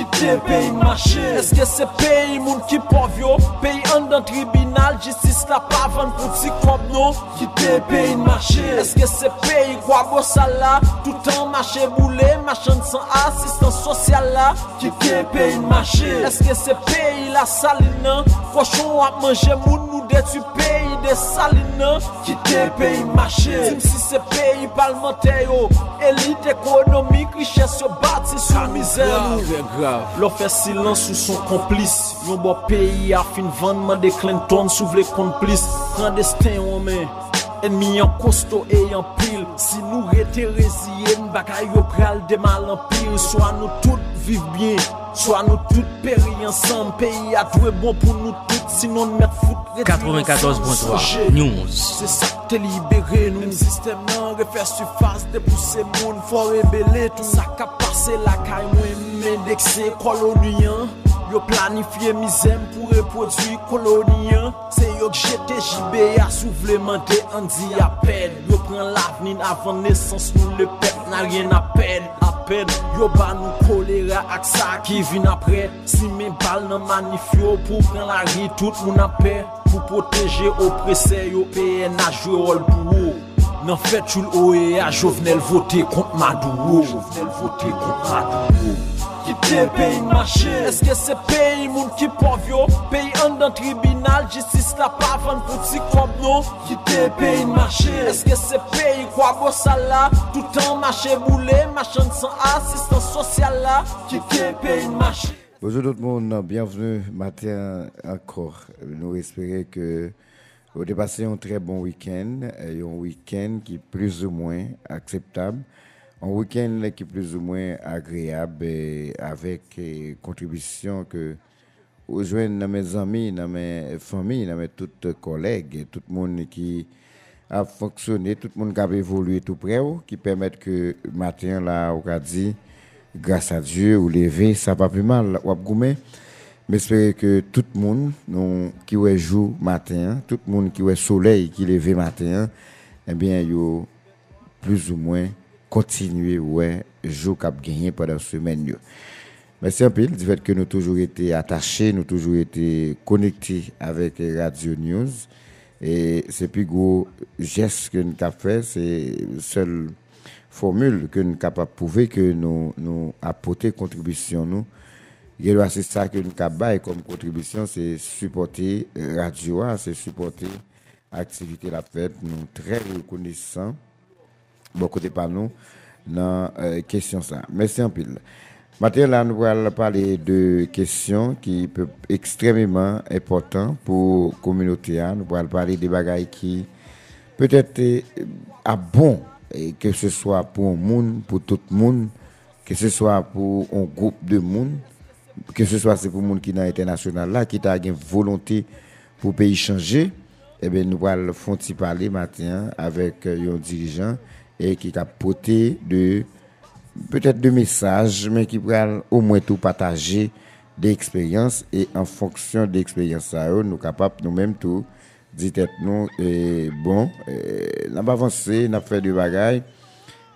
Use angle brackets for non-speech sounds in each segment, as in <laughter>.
kite peyi mache. Eske se peyi moun ki pov yo? Peyi an dan tribunal Jistis la pavan pou ti kob nou Kite peyi mache. Eske se peyi kwa go sala? Toutan mache boule Machen san asistan sosyal la? Kite peyi mache. Eske se peyi la salina Koshon ap manje moun nou detu peyi de salina Ki te peyi mache. Tim si se peyi palmente yo. Elite ekonomik, riches yo bati sou mizer nou. Lo fe silans sou son komplis Yon bo peyi a fin vanman de Clinton sou vle komplis Kandestin yon men Enmi yon kosto e yon pil. Si nou rete reziye N bagay yo pral de mal an pil. So an nou tout viv bien. So an nou tout peri ansam. Peyi a dwe bon pou nou tout. Sinon met fout 94.3 News. Se sakte libere nou M sistem nan refer sufas Depouse moun fò rebele tout. Sa ka pase la kay mwen Mendekse koloniyan Yo planifié misère pour reproduire colonien. C'est yo que j'étais JB à soufflementer en dit appel. Yo prend l'avenir avant naissance nous le peuple n'a rien. À peine yo ba nous choléra ak ça qui vient après. Si mes balles nan manifio pour prendre la rue tout moun a paix. Pour protéger oppressé yo PNH joué rôle pour eux. Nan fait tout l'OEA Jovenel voté contre Maduro. Jovenel voté contre Maduro. Quitter pays marché. Est-ce que c'est pays moun qui pauvre yo Pays en dans tribunal Justice la pas vendre pour petit comme non? Quitter pays marché. Est-ce que c'est pays quoi beau ça là? Tout en marché boulé Machin sans assistance sociale là. Quitter pays marché. Bonjour tout le monde, bienvenue matin encore. Nous espérons que vous avez passé un très bon week-end, un week-end qui est plus ou moins acceptable, un week-end qui est plus ou moins agréable et avec eh, contribution que vous joignez dans mes amis, dans mes familles, dans mes collègues, et tout le monde qui a fonctionné, tout le monde qui a évolué tout près, ou, qui permettent que matin là, on a dit, grâce à Dieu, ou lever, ça va plus mal, ou j'espère que tout le monde qui est jour matin, tout le monde qui est soleil qui levé matin, eh bien, yo plus ou moins continuer ouais jour cap gagné pendant semaine. yo. Merci un peu du fait que nous toujours été attachés, nous toujours été connectés avec Radio News. Et c'est plus gros geste que nous avons fait, c'est seule formule que nous de prouver que nous, nous apporter contribution nous. Et c'est ça que nous avons comme contribution, c'est supporter radio, c'est supporter l'activité la fête. Nous très reconnaissants, beaucoup de par nous, dans la question ça. Merci un pile. Maintenant, là, nous allons parler de questions qui peuvent extrêmement importantes pour la communauté. hein. Nous allons parler des bagailles qui peut-être euh, à bon, que ce soit pour un monde, pour tout le monde, que ce soit pour un groupe de monde, que ce soit pour le monde qui est dans l'international là, qui a une volonté pour le pays changer, eh bien, nous allons faire parler matin avec euh, un dirigeant et qui a porté de peut-être de messages, mais qui pourra au moins tout partager des expériences et en fonction des expériences, nous capables nous-mêmes tout dites nous et bon, e, n'a pas avancé, n'a fait des bagailles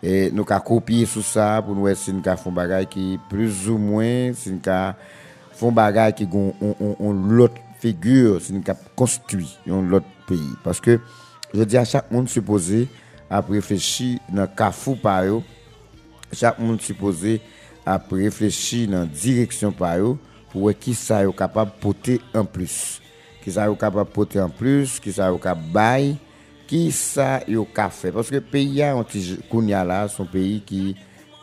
et nous avons copié sur ça pour nous si nous font bagaille qui plus ou moins si nous font bagaille qui ont on, on, l'autre figure si nous construit dans l'autre pays parce que je dis à chaque monde supposé ap reflechi nan kafou pa yo, chak moun supose ap reflechi nan direksyon pa yo, pou wè ki sa yo kapab pote an plus. Ki sa yo kapab pote an plus, ki sa yo kapab bay, ki sa yo ka fe. Paske peyi ya kounya la, son peyi ki,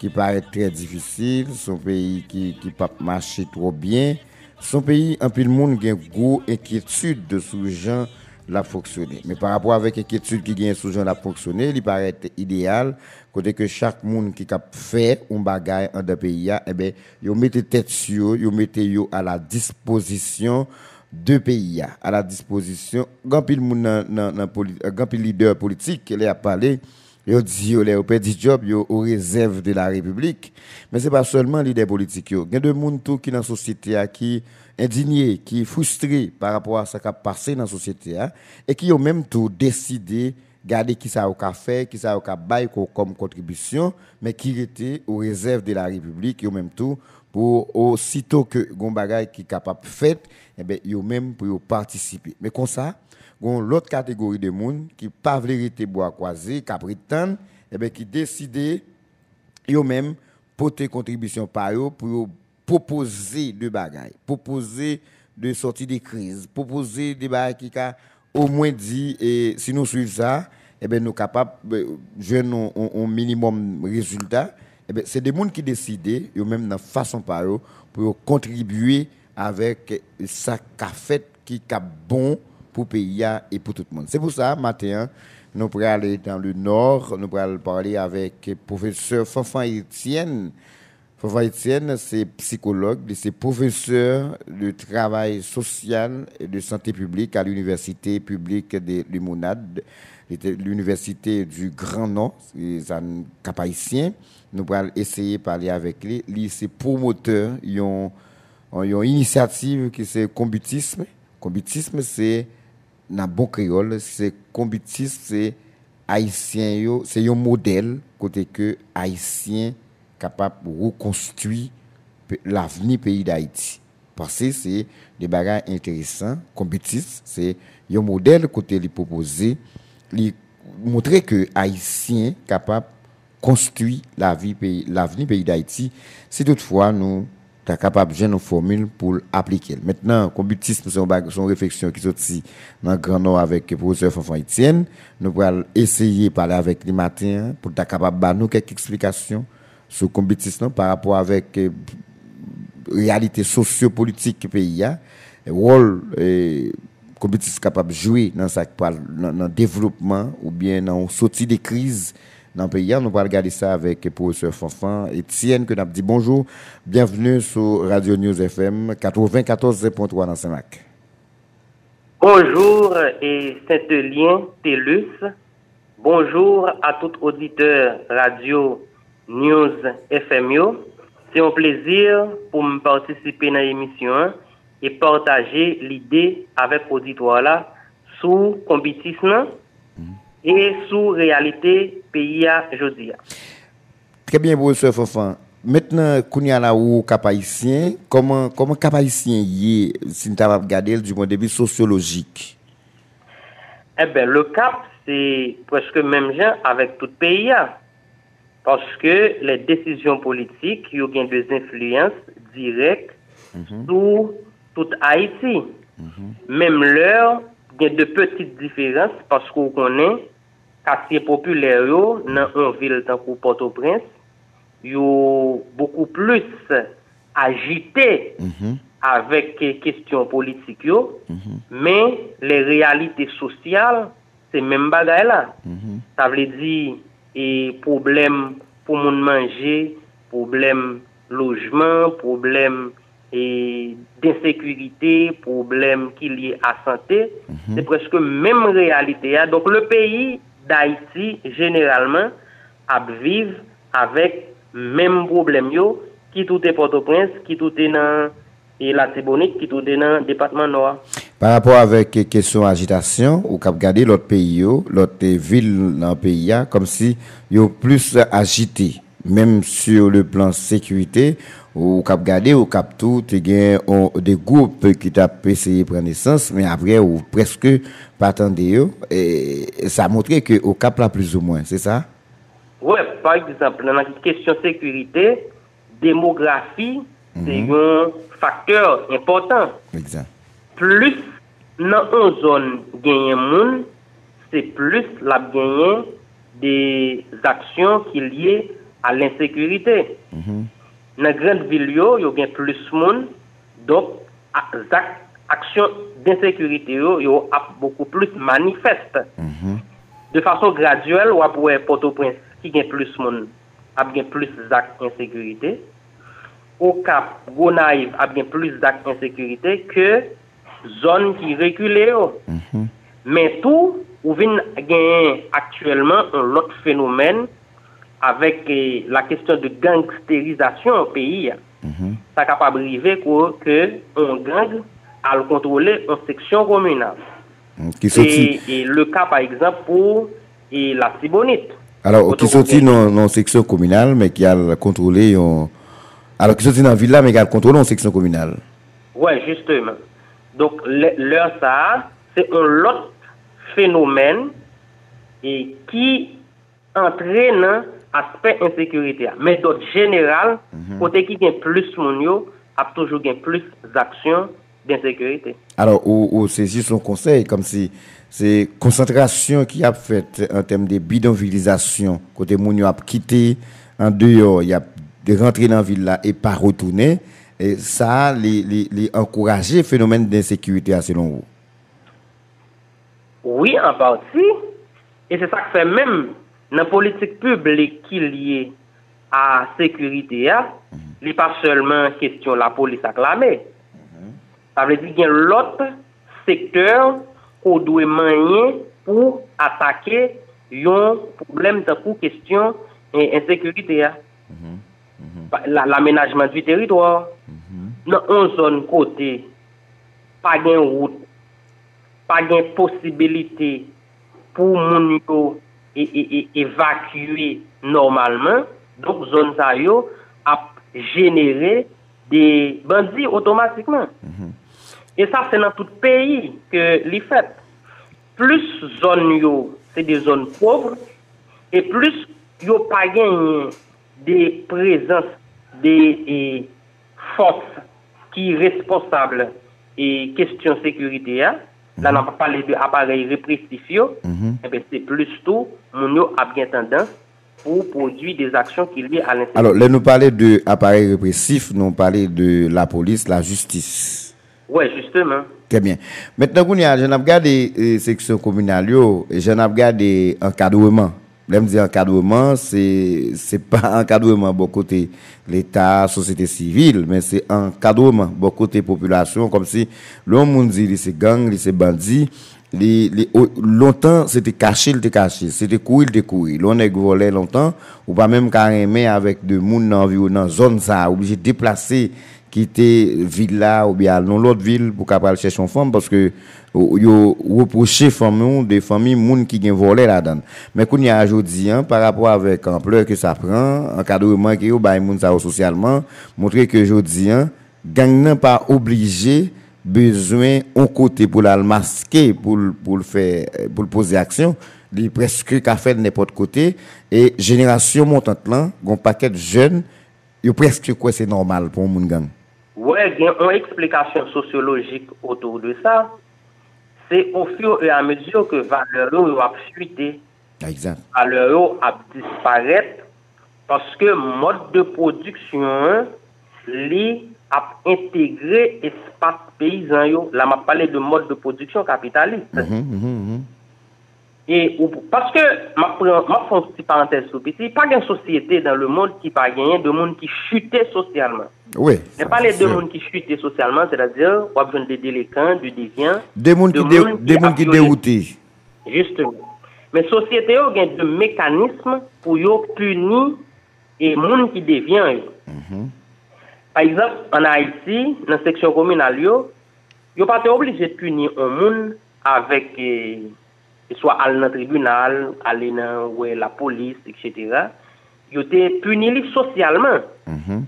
ki pare tre difisil, son peyi ki, ki pa mache tro bien, son peyi anpil moun gen gwo ekietude de sou jan la fonctionner. Mais par rapport avec l'inquiétude qui gagne sous la fonctionner, il paraît idéal côté que chaque monde qui a fait un bagage en deux pays, eh ben, yo mettez tête sur, mettez yo à la disposition de pays, à la disposition. Grand pile nan poli- euh, grand pile leader politique qui a parlé, yo dit yo les petit job yo aux réserves de la République. Mais c'est pas seulement leader politique. Il y a de monde tout qui dans la société qui indigné, qui frustré par rapport à ce qui a passé dans la société a, et qui ont même tout décidé garder qui ça au café, qui ça au bail comme contribution, mais qui était aux réserves de la République, et même tout pour aussitôt que gon bagay qui capable fait eh ben yo même pour participer. Mais comme ça l'autre catégorie de monde qui pas vérité bois croisé qui eh ben qui décider yo même porter contribution par eux pour proposer de bagailles, proposer de sortir des crises, proposer des bagailles qui a au moins dit et si nous suivons ça, eh ben nous capables de un minimum résultat. Eh ben c'est des gens qui décident, eux même dans façon par eux, pour contribuer avec qu'a fait qui est bon pour le pays et pour tout le monde. C'est pour ça, matin, nous pourrons aller dans le nord, nous pourrons parler avec le professeur Fanfan Etienne. Fanfan Etienne, c'est psychologue, c'est professeur de travail social et de santé publique à l'université publique de Limonade, l'université du Grand Nord, c'est un capacien. Nous pourrons essayer de parler avec lui. Lui, c'est promoteur, ils ont, une initiative qui c'est combutisme. Combutisme, c'est dans bon créole, c'est combutisme, c'est haïtien, c'est un modèle côté que haïtien capable de reconstruire l'avenir pays d'Haïti. Parce que c'est des bagages intéressants. Combutisme, c'est un modèle côté lui proposer, lui montrer que haïtien capable construire la vie l'avenir pays d'Haïti. Si toutefois nous tu capable de gérer une formule pour appliquer. Maintenant, combutisme, c'est une réflexion qui sorti dans le Grand Nord avec le professeur Fanfan Etienne. Nous allons essayer de parler avec lui matin pour être capable de nous quelques explications sur combutisme par rapport avec la euh, réalité sociopolitique du pays. Le rôle et combutisme capable de jouer dans, le développement ou bien dans la sortie des crises dans le pays. Nous allons regarder ça avec le professeur Fanfan Etienne, que nous dit bonjour. Bienvenue sur Radio News FM 94.3 dans Saint-Mac. Bonjour et Saint-Lien Télus. Bonjour à tout auditeur Radio News FM. C'est un plaisir pour me participer à l'émission et partager l'idée avec l'auditoire là sous compétition et sous réalité pays aujourd'hui. Très bien, professeur Fofan. Maintenant, comment comment est, du point de vue sociologique? Eh bien, le cap, c'est presque même genre avec tout Paske mm-hmm. mm-hmm. le desisyon politik yo gen de zinfluyans direk mm -hmm. sou tout Haiti. Mm -hmm. Mem lor gen de petite diferans paske ou konen katiye populer yo nan an vil tankou Port-au-Prince yo beaucoup plus agite mm -hmm. avek kestyon politik yo mm-hmm. men le realite sosyal se men bagay la. Sa vle di... e problem pou moun manje, problem lojman, problem e d'insekurite, problem ki liye a sante, mm -hmm. se preske menm realite ya. Donk le peyi d'Haïti, generalman, ap viv avèk menm problem yo, ki toutè e Port-au-Prince, ki toutè e nan e la Tibonite, ki toutè e nan Depatman Noa. Par rapport avec les questions d'agitation, ou cap garder l'autre pays, l'autre ville dans le pays, comme si yo plus agité, même sur le plan sécurité, ou cap garder ou cap tout des groupes qui t'a essayé prendre naissance mais après ou presque pas attendre et ça a montré que au cap là plus ou moins c'est ça? Oui, par exemple dans la question sécurité démographie c'est mhm. un facteur important. Exact plus dans une zone gagne monde c'est plus la gagner des actions qui liées à l'insécurité. Mhm. Dans grande ville yo yo gen plus monde donc action d'insécurité yo yo beaucoup plus manifeste. Mm de façon graduelle ou après Port-au-Prince qui gagne plus monde a bien plus d'actes d'insécurité au Cap Gonaïve a bien plus d'actes d'insécurité que zone qui reculée mm mais tout ou vient gagner actuellement un autre phénomène avec eh, la question de gangstérisation au pays, mhm. ça capable d'arriver que un gang a le contrôler une section communale. et, le cas, par exemple, pour la Sibonite. Alors, qui sortit dans une section communale, mais qui a contrôlé une Alors que c'est dans la ville mais qu'elle contrôle en section communale. Oui, justement. Donc, leur ça, c'est un autre phénomène et qui entraîne aspect insécurité. Méthode générale, mhm. côté qui gagne plus mon a toujours plus d'actions d'insécurité. Alors, ou, c'est juste son conseil, comme si c'est concentration qui a fait en termes de bidonvillisation, côté mon a quitté en dehors, il y a de rentrer dans la ville là et pas retourner. Et ça, les, les, les encourager phénomène d'insécurité selon vous? Oui, en partie. Et c'est ça que fait même dans la politique publique qui est liée à la sécurité, hein. il n'est pas seulement question de la police acclamée. Mhm. Ça veut dire qu'il y a l'autre secteur qu'on doit manier pour attaquer un problème de question d'insécurité. Hein. Mhm. l'aménagement du territoire. Mhm. Nan on zon kote, pa gen wout, pa gen posibilite pou moun yo e, e, e, evakue normalman, donk zon sa yo ap genere de bandi otomatikman. Mm -hmm. E sa se nan tout peyi ke li fet. Plus zon yo se de zon povre, e plus yo pa gen des présences des forces qui sont responsables et question sécurité. Hein. Là, on pas parlé d'appareils répressifs, mm eh ben, c'est plus tout, mon a bien tendance pour produire des actions qui lient à l'insécurité. Alors, là, nous parlons d'appareils répressifs, nous parlons de la police, la justice. Oui, justement. Très bien. Maintenant, je vais regarder les sections communales et je vais regarder encadrement. Je me dis encadrement, c'est n'est pas <laughs> encadrement bon côté l'État, société civile, mais c'est encadrement bon côté population, comme si l'homme dit c'est gang, c'est bandit. longtemps, c'était caché, c'était caché. C'était courir, c'était courir. L'on est volé longtemps, ou pas même carrément avec de monde dans la zone ça, obligé de déplacer quitter villa ou bien dans l'autre ville pour capable chercher une femme parce que yo reprocher femme des familles moun qui gen volé là-dedans. Mais qu'on y a aujourd'hui hein, par rapport avec l'ampleur que ça prend encadrement que yo bay moun ça socialement montrer que aujourd'hui hein, gang n'a pas obligé besoin un côté pour la masquer pour pour le faire pour le poser action. Il presque qu'a fait de n'importe côté. Et génération montante là un paquet de jeunes yo presque quoi c'est normal pour moun gang oui, il y a une explication sociologique autour de ça. C'est au fur et à mesure que valeur a fuité, valeur a disparaître parce que mode de production li a intégré espace paysan yo. Là, m'a parlé de mode de production capitaliste. Mhm, mhm, mhm. E, ou, paske, ma, ma fon si parantez sou piti, pa gen sosyete dan le moun ki pa genyen, de moun ki chute sosyalman. Oui. Ne pale de moun ki chute sosyalman, se la dir, wap jen de delekan, de devyen. De moun ki derouti. Justement. Men sosyete yo gen de mekanisme pou yo puni e moun ki devyen yo. Mm -hmm. Par exemple, an Haiti, nan seksyon kominal yo, yo pa te oblije puni an moun avèk... E, eh, soit aller dans le tribunal, aller dans la police, etc. Ils ont puni socialement. Mm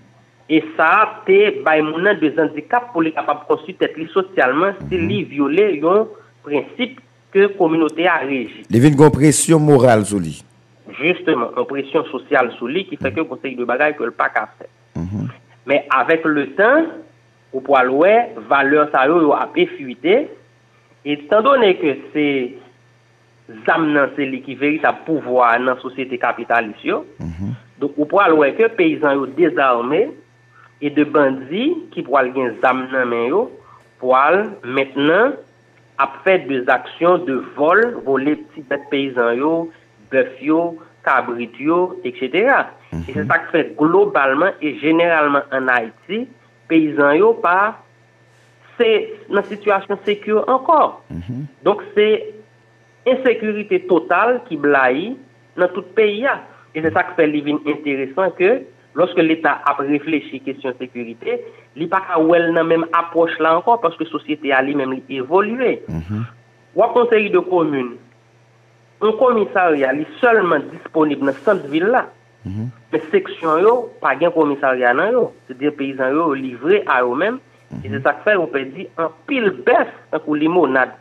et ça, c'est un des handicaps pour les capables de construire socialement si mm -hmm. violer un principe que la communauté a régi. Il y a une pression morale sur lui. Justement, une pression sociale sur lui qui fait que le conseil de bagaille que le pas qu'à faire. Mhm. Mais avec le temps, au poil ouais, valeur ça a fuité. Et étant donné que c'est zam nan se li ki veritab pouvoi nan sosyete kapitalis yo. Mm -hmm. Dok ou pral wè ke peyizan yo dezarmè e de bandi ki pral gen zam nan men yo pral mètnen ap fè des aksyon de vol volè pti bet peyizan yo, bèf yo, kabrit yo, etc. Mm -hmm. E se tak fè globalman e generalman an Haiti peyizan yo pa se nan situasyon sekyo ankor. Mm -hmm. Donk se insekurite total ki blai nan tout peyi ya. E se sa ki fe li vin interesant ke, loske l'Etat ap reflechi kesyon sekurite, li pa ka wel nan menm aproche la ankon, paske sosyete a li menm li evolue. Mm -hmm. Wap konseri de komune, un komisarya li solman disponib nan sant vil la, mm -hmm. pe seksyon yo, pa gen komisarya nan yo, se de peyizan yo livre a yo menm, mm -hmm. e se sa ki fe ou pe di an pil bes an kou limonade.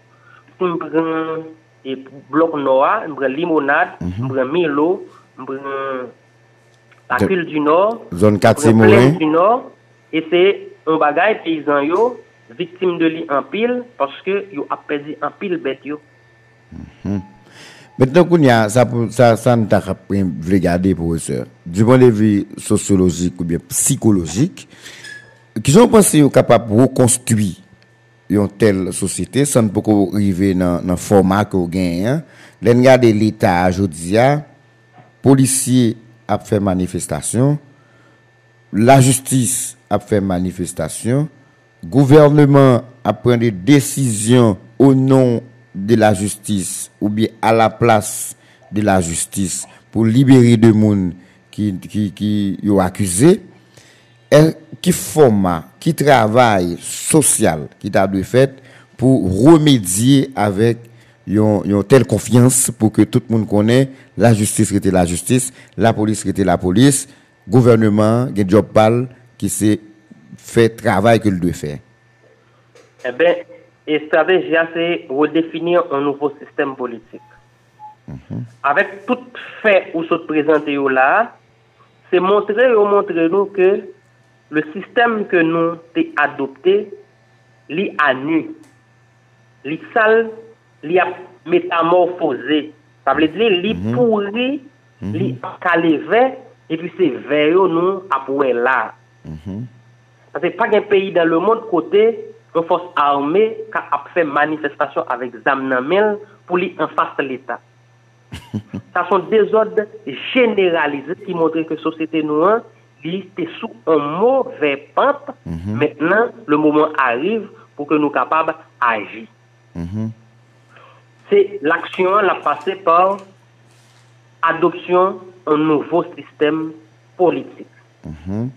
Mpren... et bloc noir, on prend limonade, on prend Milo, on prend la pile du Nord, zone 4 du Nord, et c'est un bagage paysan yo, victime de lui en pile, parce que yo a perdu en pile bête yo. Mm Maintenant, ça, ça, ça nous a regarder, professeur. Du point de vue sociologique ou bien psychologique, qui sont pensés capables de reconstruire une telle société sans beaucoup arriver dans le format que vous gagnez. Regardez l'État aujourd'hui, policiers a fait manifestation, la justice a fait manifestation, gouvernement a pris des décisions au nom de la justice ou bien à la place de la justice pour libérer des gens qui qui qui ont accusé qui format qui travail social qui a dû fait pour remédier avec une telle confiance pour que tout le monde connaisse la justice était la justice la police était la police gouvernement un job pal qui s'est fait travail qu'il doit faire eh bien et stratégie, c'est redéfinir un nouveau système politique. Mhm. Avec tout fait où se présenter là, c'est montrer ou montrer nous que le sistem ke nou te adopte, li anu, li sal, li ap metamorfose. Sa vle di li mm -hmm. pouri, mm -hmm. li ap kaleve, epi se veyo nou ap wè la. Mm -hmm. Sa se pa gen peyi dan le moun kote, yon fos arme ka ap fè manifestasyon avèk zam nan men pou li enfase l'Etat. Sa <laughs> son dezod generalize ki montre ke sosete nou an, noire était sous un mauvais pente. Mhm. Maintenant, le moment arrive pour que nous soyons capables d'agir. Mhm. C'est l'action, la passée par adoption d'un nouveau système politique. Mhm.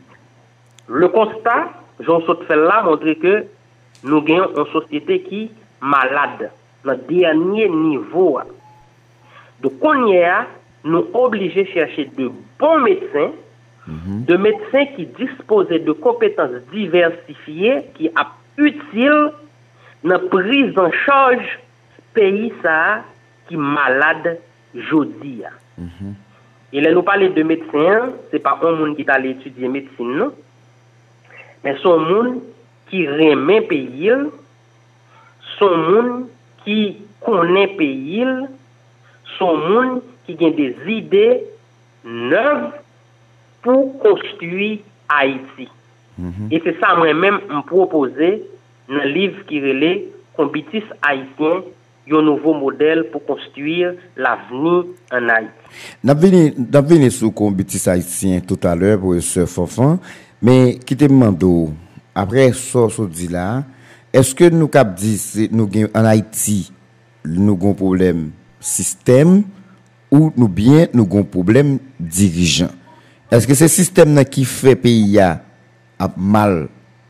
Le constat, Jean fait là, montre que nous gagnons une société qui est malade, le dernier niveau. Donc, on y a, nous obligés de chercher de bons médecins, mm de médecins qui disposaient de compétences diversifiées qui a utile la prise en charge pays ça qui malade jodi ya. Mm -hmm. Et là, nous parlons de médecins, ce n'est pas un monde qui est allé étudier médecine, non? Mais son monde qui remet pays, son monde qui connaît pays, son monde qui a des idées neuves pou konstui Haiti. Mm -hmm. E se sa mwen men m propose nan liv ki rele kompitis Haitien yon nouvo model pou konstuir l'aveni an Haiti. Nap veni sou kompitis Haitien tout alè pou se fofan, men ki te mando, apre so so di la, eske nou kap di nou gen an Haiti nou gon problem sistem ou nou bien nou gon problem dirijan? Eske se sistem nan ki fe peyi ya ap mal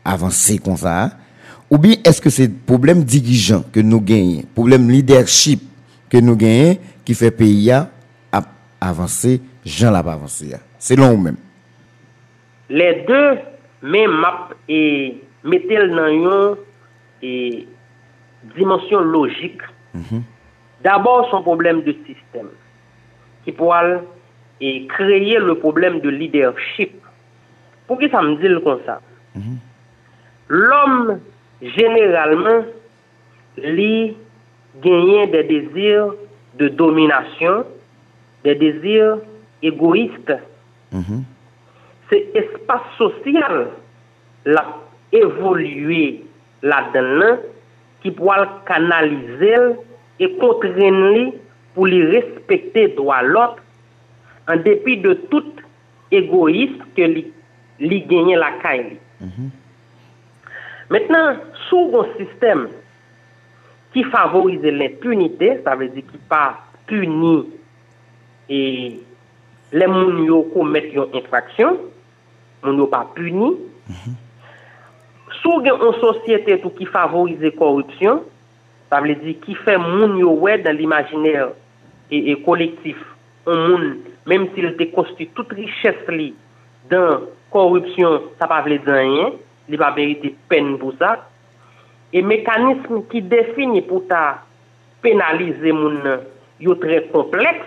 avanse kon sa? Ou bi eske se problem dirijan ke nou genye, problem leadership ke nou genye ki fe peyi ya ap avanse, jan la ap avanse ya? Selon ou men? Le de men map e metel nan yon e dimensyon logik. Mm -hmm. D'abord son problem de sistem ki pou al et créer le problème de leadership. Pourquoi ça me dit comme ça? Mhm. L'homme, généralement, lui, gagne des désirs de domination, des désirs égoïstes. Mhm c'est espace social la évoluer là-dedans qui pourra canaliser et contraindre pour les respecter droit l'autre an depi de tout egoist ke li, li genye la kay li. Mm -hmm. Mètnen, sou kon sistem ki favorize l'impunite, sa vezi ki pa puni e le moun yo komet yon infraksyon, moun yo pa puni, mm -hmm. sou gen yon sosyete tou ki favorize korupsyon, sa vezi ki fe moun yo wè dan l'imaginer e, e kolektif, moun moun menm til te kosti tout richesse li dan korupsyon sa pa vle danyen, li pa verite pen pou sa, e mekanisme ki defini pou ta penalize moun yo tre kompleks,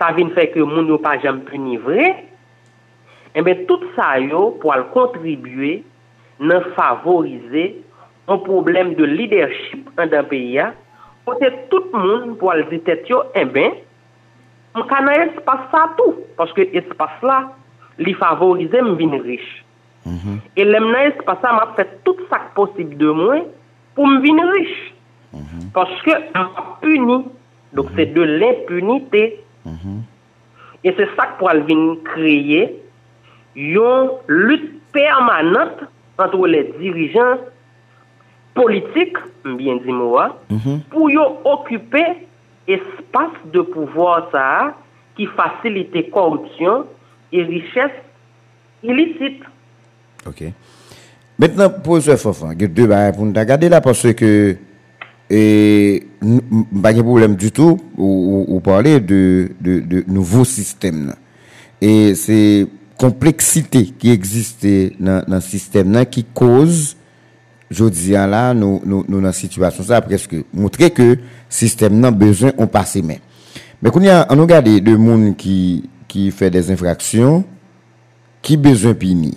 sa vin fè ke moun yo pa jam punivre, e men tout sa yo pou al kontribuye nan favorize an problem de lidership an dan peya, pote tout moun pou al vitet yo, e ben, m ka nan espas sa tou, paske espas la, li favorize m vin riche. Mm -hmm. E lem nan espas sa, m ap fet tout sak posib de mwen, pou m vin riche. Mm -hmm. Paske m ap puni, dok se de l'impunite. E se sak pou al vin kreye, yon lut permanente antre le dirijan politik, m bien di mwa, mhm. pou yon okupe espace de pouvoir ça qui facilite corruption et richesse illicite. OK. Maintenant, pour ce Fofan, il a deux barres pour nous regarder là parce que et pas de problème du tout ou, parler de, de, nouveaux systèmes. Et c'est complexité qui existe dans, dans le système qui cause je dis là, nous, nous, nous, dans situation ça, presque, montrer que système n'a besoin, on passe mais. Mais quand on regarde des monde qui, qui fait des infractions, qui besoin puni.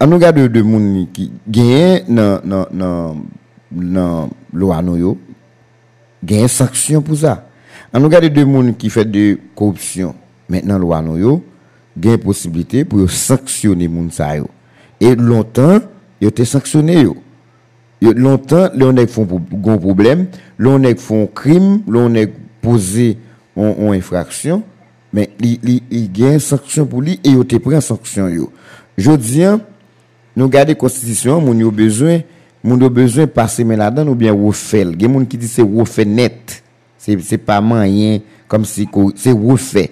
On regarde de monde qui gagne dans, dans, dans, dans loi yo, gagne sanction pour ça. On regarde de monde qui fait de corruption, maintenant loi yo, gagne possibilité pour sanctionner moun ça. Et longtemps, yo été sanctionné yo longtemps, l'on est font un problème, l'on est font crime, l'on est posé en, infraction, mais il y a une sanction pour lui et il te prend sanction. Je dis, nous gardons la constitution, nous avons besoin, nous avons besoin de passer là-dedans ou bien refaire. Il y a des gens qui disent c'est refait net. C'est, c'est pas moyen comme si c'est refait.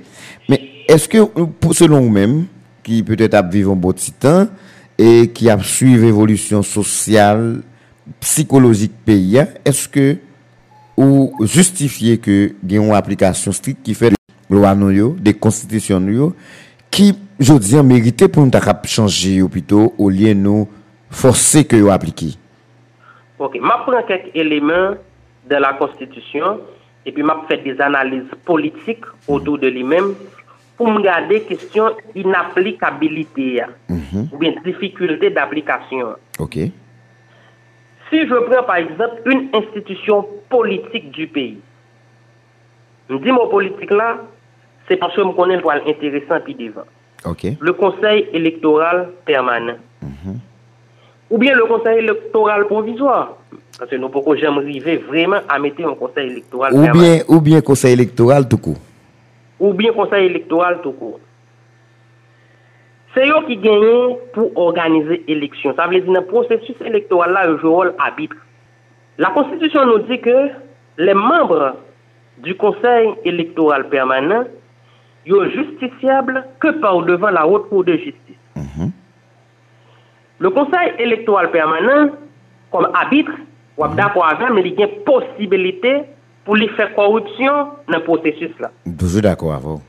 Mais est-ce que, selon vous-même, qui peut-être a vécu un bon petit temps et qui a suivi l'évolution sociale, psychologique pays, est-ce que ou justifier que y a une application stricte qui fait des lois des constitutions qui je dis mérité pour nous changer plutôt au lieu nous forcer que vous appliquer? OK, je prends quelques éléments de la constitution et puis je fais des analyses politiques autour de lui-même pour me garder question inapplicabilité mm ou bien difficulté d'application. OK. Si je prends par exemple une institution politique du pays, je dis mon politique là, c'est parce que je connais le intéressant puis devant. Le conseil électoral permanent. Mhm. Ou bien le conseil électoral provisoire. Parce que nous pouvons jamais arriver vraiment à mettre un conseil électoral ou permanent? Bien, ou bien conseil électoral tout court. Ou bien conseil électoral tout court. C'est eux qui gagnent pour organiser l'élection. Ça veut dire que dans le processus électoral, là, un rôle arbitre. La Constitution nous dit que les membres du Conseil électoral permanent sont justiciables que par devant la haute cour de justice. Mhm. Le Conseil électoral permanent, comme arbitre, ou d'accord avec, mais il y a une possibilité pour lui faire corruption dans le processus là. Toujours d'accord avec on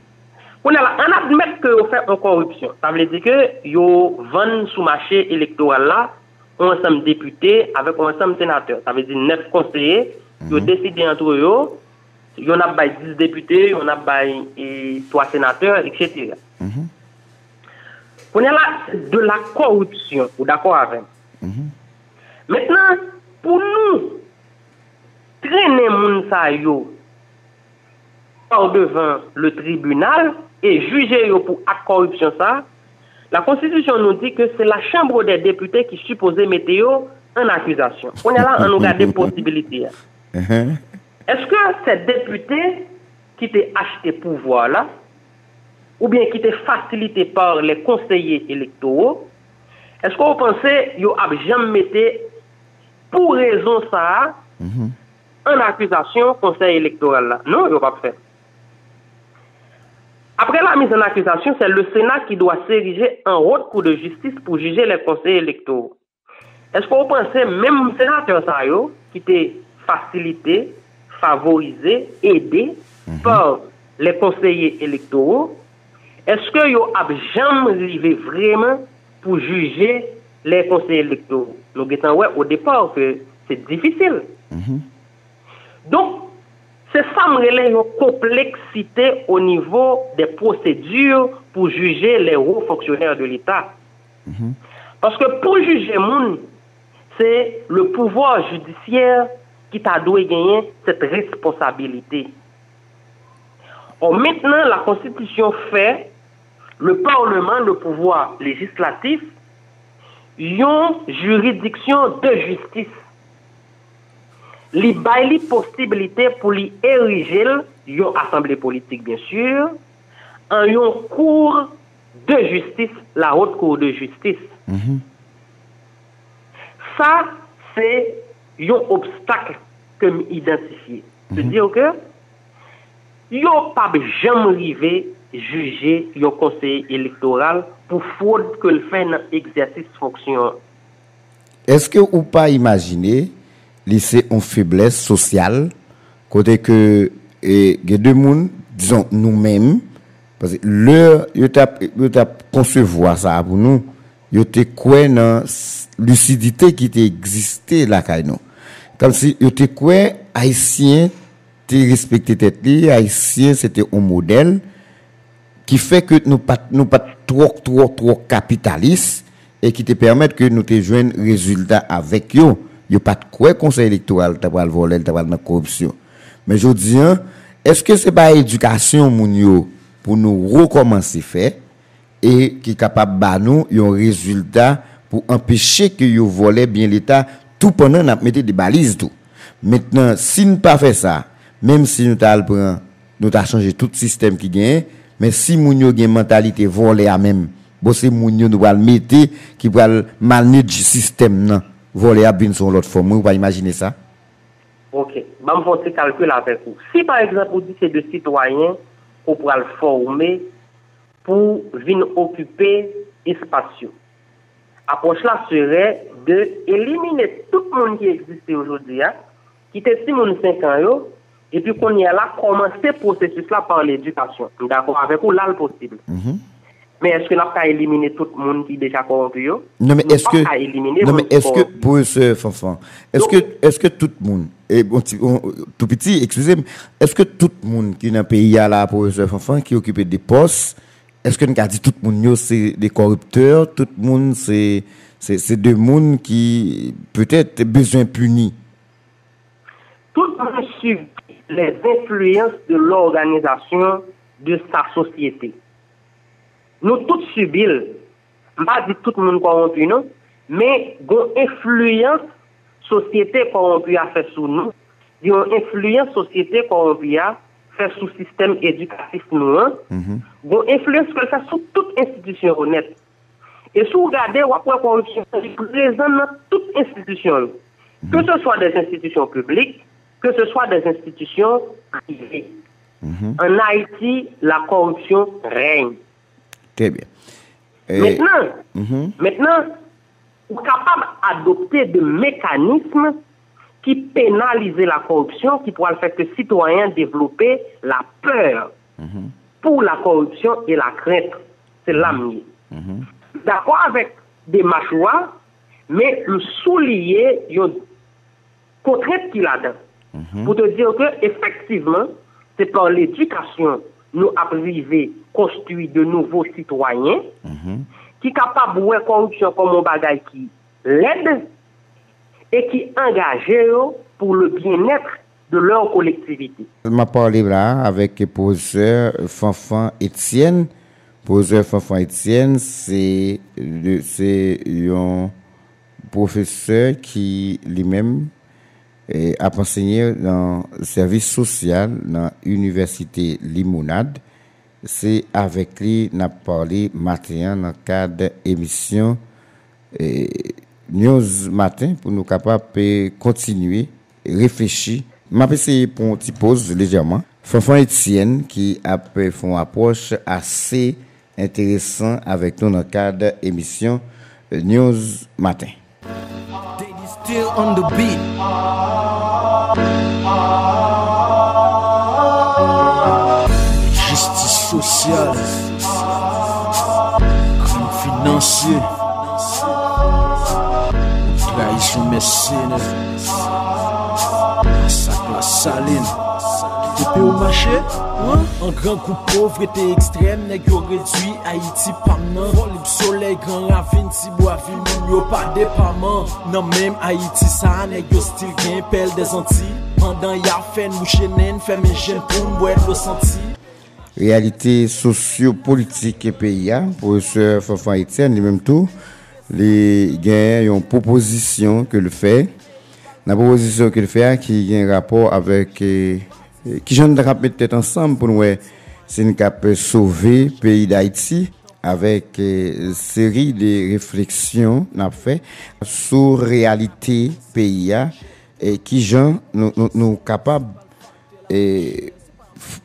Kounè la, an admèt ke yo fè an korupsyon. Sa vle di ke yo van soumache elektoral la, an sam deputè, avèk an sam senatèr. Sa vle di nef konseye, mm -hmm. yo deside antre yo, yo nap bay 10 deputè, yo nap bay e, 3 senatèr, etc. Mm -hmm. Kounè la, de la korupsyon, ou d'akor avèm. Mhm. Mm -hmm. Mètnen, pou nou, trenè moun sa yo, par devan le tribunal, e juje yo pou ak korupsyon sa, la konstitusyon nou di ke se la chambre de depute ki suppose mete yo an akuzasyon. On ya la an nou gade posibilite ya. Uh-huh. Eske se depute ki te achete pouvoi la, ou bien ki te fasilite par le konseye elektoro, eske ou pense yo ap jam mette pou rezon sa an uh-huh. akuzasyon konseye elektoral la? Non, yo pa pe fè. Après la mise en accusation, c'est le Sénat qui doit s'ériger en haute cour de justice pour juger les conseils électoraux. Est-ce que vous pensez même sénateur Sayo, qui était facilité, favorisé, aidé mm -hmm. par les conseillers électoraux, est-ce que yo a jamais arrivé vraiment pour juger les conseillers électoraux? Nous ouais, au départ que c'est difficile. Mm -hmm. C'est ça une complexité au niveau des procédures pour juger les hauts fonctionnaires de l'État. Mm-hmm. Parce que pour juger moun, c'est le pouvoir judiciaire qui t'a dû gagner cette responsabilité. Or, maintenant, la Constitution fait le Parlement, le pouvoir législatif, une juridiction de justice. Li baille possibilité pour lui ériger une assemblée politique, bien sûr, en une cour de justice, la haute cour de justice. Mm-hmm. Ça, c'est un obstacle que m'identifier. C'est-à-dire que yo pas jamais arrivé juger un conseil électoral pour faute que le fait dans l'exercice fonction. Est-ce que ou pas imaginer c'est une faiblesse sociale côté que et deux monde disons nous-mêmes parce que yo t'a concevoir ça pour nous yo te quoi dans lucidité qui existait là comme si yo te quoi haïtien te respecté tête li haïtien c'était un modèle qui fait que nous pas nous pas trop trop trop capitalistes et qui te permettent que nous te joindre résultat avec yo yo pas de quoi conseil électoral t'a pas le voler t'a pas la corruption mais je dis hein, est-ce que c'est pas éducation moun yo pour nous recommencer faire et qui est capable de nous un résultat pour empêcher que vous volez bien l'État tout pendant nous mettre des balises tout. Maintenant, si nous pas fait ça, même si nous avons nous avons changé tout le système qui gagne, mais si nous avons une mentalité volée à même, bon c'est nous nous va mettre qui va manager le système non, voler à bien sur l'autre forme, vous pas imaginer ça. OK, je vais faire calcul avec vous. Si par exemple vous dites c'est de citoyens pour le former pour venir occuper espace. Approche là serait de éliminer tout le monde qui existe aujourd'hui, hein, qui était 6 5 ans, et puis qu'on y a là, commencer le processus là par l'éducation. D'accord? Avec vous, là, le possible. Mm-hmm. Mais est-ce que là, on éliminer tout le monde qui est déjà corrompu Non, mais est-ce que. Non, mais est-ce que, pour ce Fanfan, est-ce que, est-ce que tout le monde, et bon, tout petit, excusez-moi, est-ce que tout le monde qui est dans le pays là, pour ce Fanfan, qui occupe des postes, est-ce que nous avons dit tout le monde c'est des corrupteurs, tout le monde c'est c'est des gens qui peut-être besoin punis Tout le monde subit les influences de l'organisation de sa société. nou tout subil, mba di tout moun korompi nou, men gon influyans sosyete korompi a fè sou nou, yon influyans sosyete korompi a fè sou sistem edukatif nou an, mm -hmm. gon influyans kwen fè sou tout institisyon honet. E sou gade wapwen korompi prezant nan tout institisyon nou. Mhm. Que ce soit des institutions publiques, que ce soit des institutions privées. Mm -hmm. En Haïti, la corruption règne. Très bien. Maintenant, mhm. maintenant, vous êtes capable d'adopter des mécanismes qui pénalisent la corruption, qui pourraient faire que les citoyens développent la peur pour la corruption et la crainte. C'est l'ami. D'accord avec des mâchoires, mais le soulier, il y a une contrainte qu'il a dedans. Pour te dire que, effectivement, c'est par l'éducation nou aprive konstui de nouvo sitwanyen, mm -hmm. ki kapab wè korupsyon komon bagay ki led, e ki angaje yo pou le bien-etre de lor kolektivite. Ma parli la avèk poseur Fanfan Etienne. Poseur Fanfan Etienne, se yon profeseur ki li mèm lui-même a enseigné dans le service social dans l'université Limonade. C'est avec lui qu'on a parlé matin dans le cadre de l'émission News Matin pour nous capables de continuer, réfléchir je vais essayer une petite pause légèrement. Fanfan Etienne qui a fait une approche assez intéressante avec nous dans le cadre de l'émission News Matin. Social, crime financier, trahison mercenaire, massacre la saline. Au marché, hein? un grand coup pauvreté extrême, nèg yo réduit Haïti pas nan. Volib soleil, grand ravine, si bois ville, moun yo pas dépament. Non même Haïti ça, nèg yo style gain pelle des Antilles. Pendant y'a fait mouche nen, fait mes jeunes pour m'boire le senti. Réalité socio-politique et pays, pour ce Fafan Etienne, lui-même tout, les gains ont une proposition que le fait. La proposition qu'il fait qui a un rapport avec eh, qui j'en rappeler peut-être ensemble pour nous c'est une cap sauver le pays d'Haïti avec une série de réflexions n'a fait sur réalité pays et qui gens nous nous, capables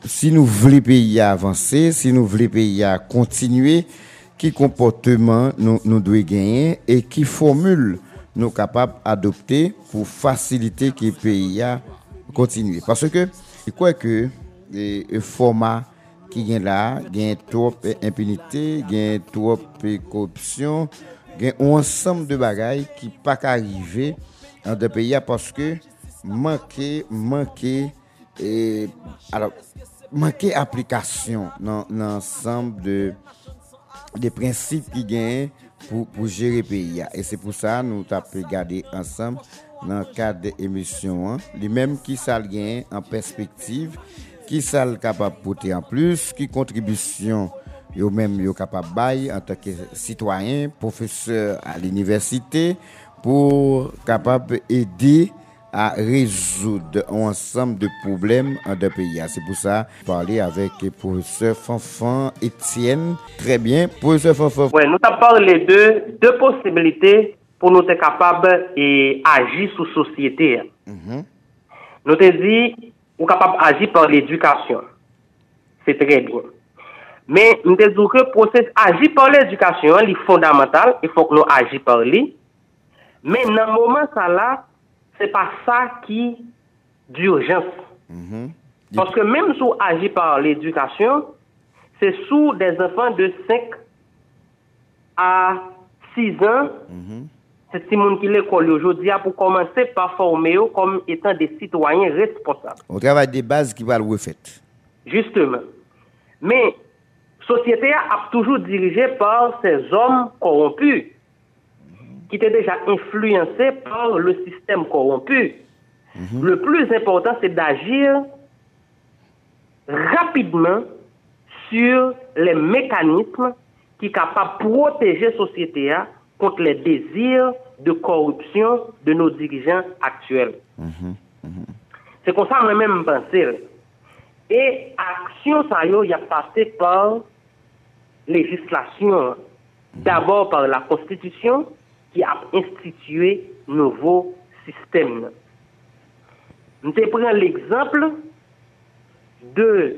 si nous voulons pays avancer si nous voulons pays continuer qui comportement nous nous devons gagner et qui formule nous capables d'adopter pour faciliter que pays a continuer parce que Je crois que le e, format qui est là, il y a trop e d'impunité, il y a trop de corruption, il y a un ensemble de bagailles qui ne pas arriver dans le pays parce que manquer, manquer, et, alors, manquer application dans l'ensemble de, des principes qui gagnent pour, pour gérer le pays. Et c'est pour ça que nous avons regardé ensemble dans le cadre de l'émission, hein. les mêmes qui s'allient en perspective, qui sont capable de porter en plus, qui contribution même capable en tant que citoyen, professeur à l'université pour capable aider à résoudre un ensemble de problèmes en deux pays. C'est pour ça parler avec le professeur Fanfan Étienne. Très bien. Professeur Fanfan. Oui, nous avons parlé de deux possibilités pou nou te kapab e aji sou sosyete. Mm -hmm. Nou te di, ou kapab aji par l'edukasyon. Se tre bien. Men, nou te di ke proses aji par l'edukasyon, li fondamental, e fok nou aji par li. Men nan mouman sa la, se pa sa ki d'urjans. Mm -hmm. Paske menm sou aji par l'edukasyon, se sou des enfans de 5 a 6 ans, mm -hmm. C'est ce monde qui l'école aujourd'hui pour commencer par former comme étant des citoyens responsables. On travaille des bases qui va le refaire. Justement. Mais la société a toujours dirigé par ces hommes corrompus qui étaient déjà influencés par le système corrompu. Mhm. Le plus important, c'est d'agir rapidement sur les mécanismes qui sont capables de protéger la société contre les désirs de corruption de nos dirigeants actuels. Mm-hmm. Mm-hmm. C'est comme ça qu'on a même pensé. Et action, ça y a passé par législation. D'abord par la Constitution qui a institué nouveau système. Nous te prenons l'exemple de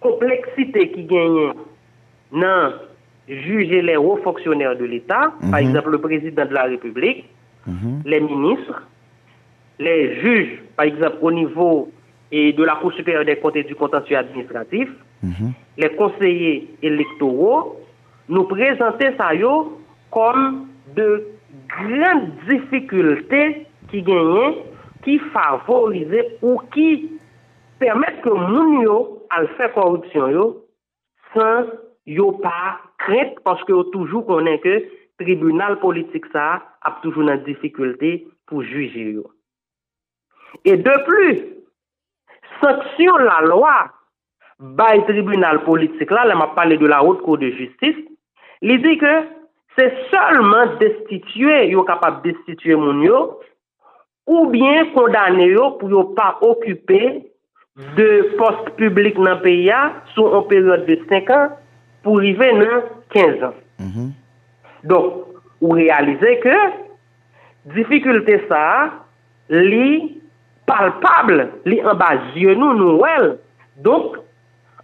complexité qui gagne dans juger les hauts fonctionnaires de l'État, par mhm. exemple le président de la République, mhm. les ministres, les juges, par exemple au niveau et de la Cour supérieure des comptes et du contentieux administratif, mhm. les conseillers électoraux, nous présenter ça comme de grandes difficultés qui gagnent, qui favorisent ou qui permettent que nous yo à faire corruption yo, sans yo pas kret paske yo toujou konen ke tribunal politik sa ap toujou nan difikulte pou juji yo. E de plu, sanksyon la loa bay tribunal politik la, la ma pale de la haute kou de justice, li di ke se solman destituye yo kapap destituye moun yo ou bien kondane yo pou yo pa okupe de post publik nan peya sou an peryode de 5 an pou rive nan 15 an. Mm -hmm. Don, ou realize ke, difikulte sa, li palpable, li ambasye nou nou wel. Donk,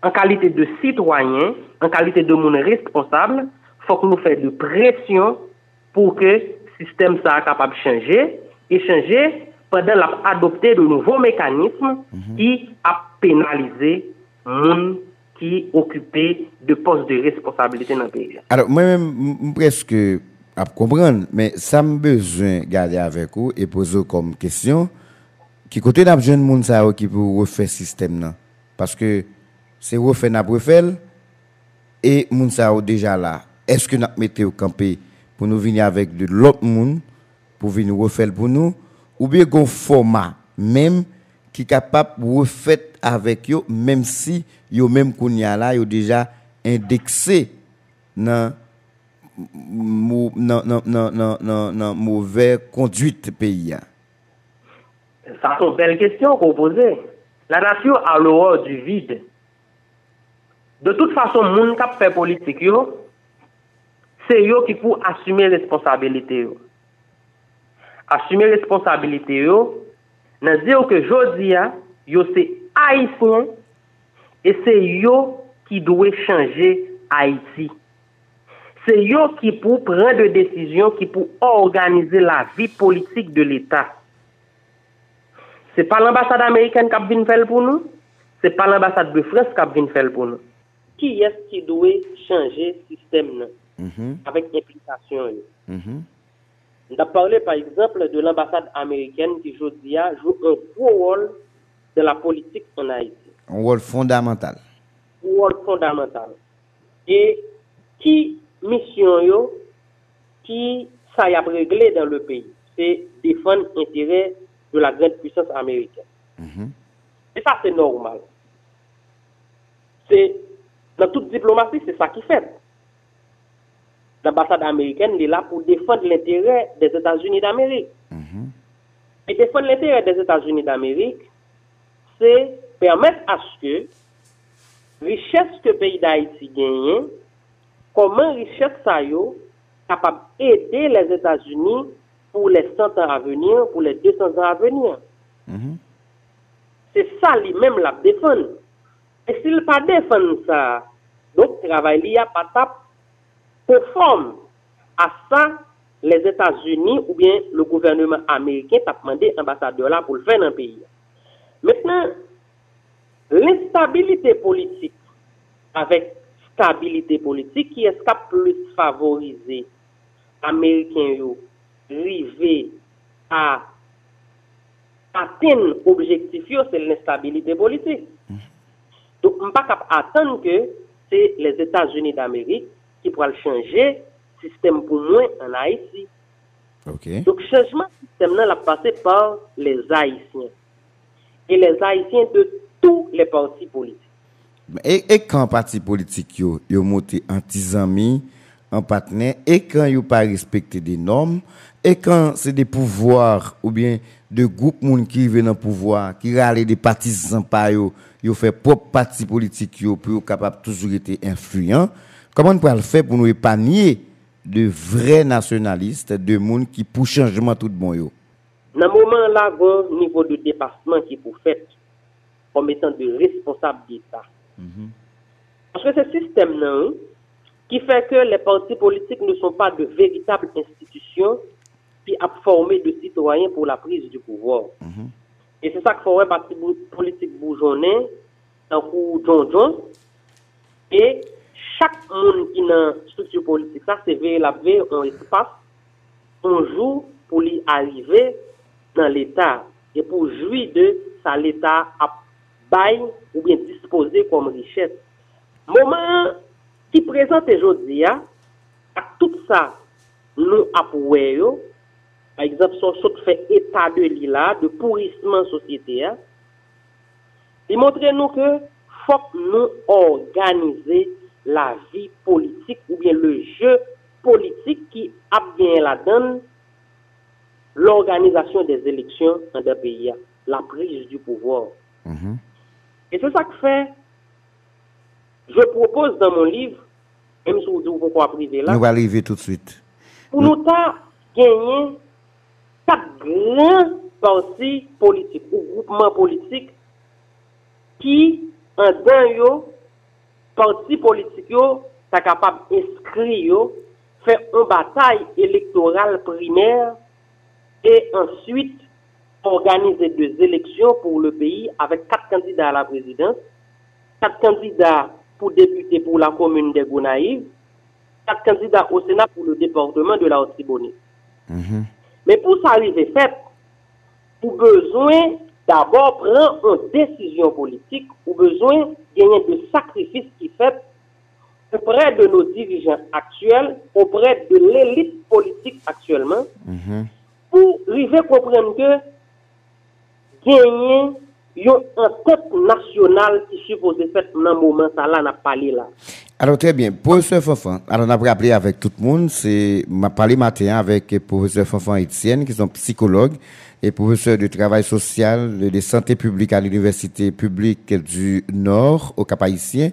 an kalite de sitwanyen, an kalite de moun responsable, fok nou fè de presyon pou ke sistem sa kapab chanje, e chanje padan la adopte de nouvo mekanisme mm -hmm. ki ap penalize moun qui occupait de postes de responsabilité dans le pays. Alors, moi-même, presque à comprendre, mais ça me besoin de garder avec vous et poser comme question qui côté d'un jeune monde qui peut refaire système parce que c'est refaire n'a et moun déjà là est-ce que nous mettons au campé pour nous venir avec de l'autre monde pour venir refaire pour nous ou bien un format même qui est capable de refaire avec eux même si yo même kounya là yo déjà indexé dans dans mauvaise conduite pays Ça sont belles questions qu'on posait. La nation a l'horreur du vide. De toute façon, moun qui fait politique c'est eux qui pour assumer responsabilité Assumer responsabilité yo, nan dire que jodi yo c'est haïtien et c'est eux qui doivent changer Haïti. C'est eux qui pour prendre des décisions, qui pour organiser la vie politique de l'État. Ce n'est pas l'ambassade américaine qui vient faire pour nous, ce n'est pas l'ambassade de France qui vient faire pour nous. Qui est-ce qui doit changer le système mm-hmm. avec implication mm On a parlé par exemple de l'ambassade américaine qui aujourd'hui joue un gros rôle dans la politique en Haïti. Un rôle fondamental. Un rôle fondamental. Et qui mission yo, qui ça y a réglé dans le pays, c'est défendre l'intérêt de la grande puissance américaine. Mhm. Et ça, c'est normal. C'est, dans toute diplomatie, c'est ça qui fait. L'ambassade américaine est là pour défendre l'intérêt des États-Unis d'Amérique. Mhm. Et défendre l'intérêt des États-Unis d'Amérique, se permèt aske richès ke peyi da Haiti genye, koman richès sa yo kapab ede les Etats-Unis pou les 100 ans avenir, pou les 200 ans avenir. Mm -hmm. Se sa li menm la defen. E se li pa defen sa, dok travay li a patap konform a sa les Etats-Unis ou bien le gouvernement Ameriken tapman de ambasadeur la pou l fè nan peyi. Maintenant, l'instabilité politique avec stabilité politique qui est plus favoriser américains arriver à atteindre l'objectif c'est l'instabilité politique. Donc on ne peut pas attendre que c'est les États-Unis d'Amérique qui pourraient changer le système pour moi en Haïti. Donc changement de système là passé par les Haïtiens et les Haïtiens de tous les partis politiques. Et, quand parti politique yo, yo monté anti-amis, en partenaire, et quand yo pas respecté des normes, et quand c'est des pouvoirs ou bien de groupes moun qui viennent au pouvoir, qui râlent des partisans pas yo, yo fait propre parti politique yo pour capable toujours être influent, comment on peut le faire pour nous épargner de vrais nationalistes, de monde qui pour changement tout bon yo? Nan mouman la gon nivou de depasman ki pou fèt kom etan de responsab di ta. Mm -hmm. Paske se sistem nan ki fè ke le parti politik nou son pa de veritable institisyon pi ap formé de sitwoyen pou la prise du pouvor. Mm -hmm. E se sa k fòwè parti politik boujounen nan kou jonjon e chak moun ki nan struktur politik sa se ve la ve an espas anjou pou li arrive nan l'Etat e pou jwi de sa l'Etat ap bay ou bien dispose kom richet. Mouman ki prezante jodi ya, ak tout sa nou ap weyo, a ekzap son sot fe eta de li la, de pourisman sosyete ya, li montre nou ke fok nou organize la vi politik ou bien le je politik ki ap gen la dan l'organisation des élections dans des pays, la prise du pouvoir. Mhm. Et c'est ça que fait, je propose dans mon livre, même si vous dites pourquoi privé là. Nous allons arriver tout de suite. Pour nous, gagner quatre grands partis politiques ou groupements politiques qui, en d'un parti politique, sont capables d'inscrire, faire une bataille électorale primaire et ensuite organiser des élections pour le pays avec quatre candidats à la présidence, quatre candidats pour député pour la commune de Gonaïve, quatre candidats au Sénat pour le département de la Haute-Tibonite. Mhm. Mais pour ça arriver fait, pour besoin d'abord prendre une décision politique, ou besoin gagner de sacrifices qui fait auprès de nos dirigeants actuels, auprès de l'élite politique actuellement, mhm. Pour arriver à comprendre que gagner un tête national qui suppose fait dans moment ça là n'a parlé là. Alors très bien, professeur Fanfan, alors on a rappelé avec tout le monde, c'est m'a parlé matin avec professeur Fanfan Etienne qui sont psychologues et professeur de travail social de santé publique à l'université publique du Nord au Cap-Haïtien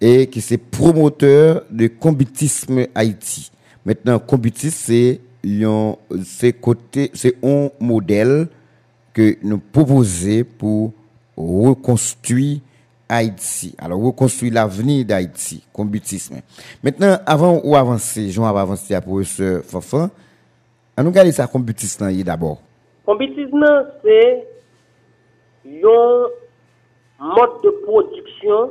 et qui c'est promoteur de combitisme Haïti. Maintenant, combitisme, c'est c'est côté, c'est un modèle que nous proposons pour reconstruire Haïti. Alors, reconstruire l'avenir d'Haïti, combitisme. Maintenant, avant ou avancer, Jean va avancer à professeur Fafan, on nous regarder ça combitisme d'abord. Combitisme, c'est un mode de production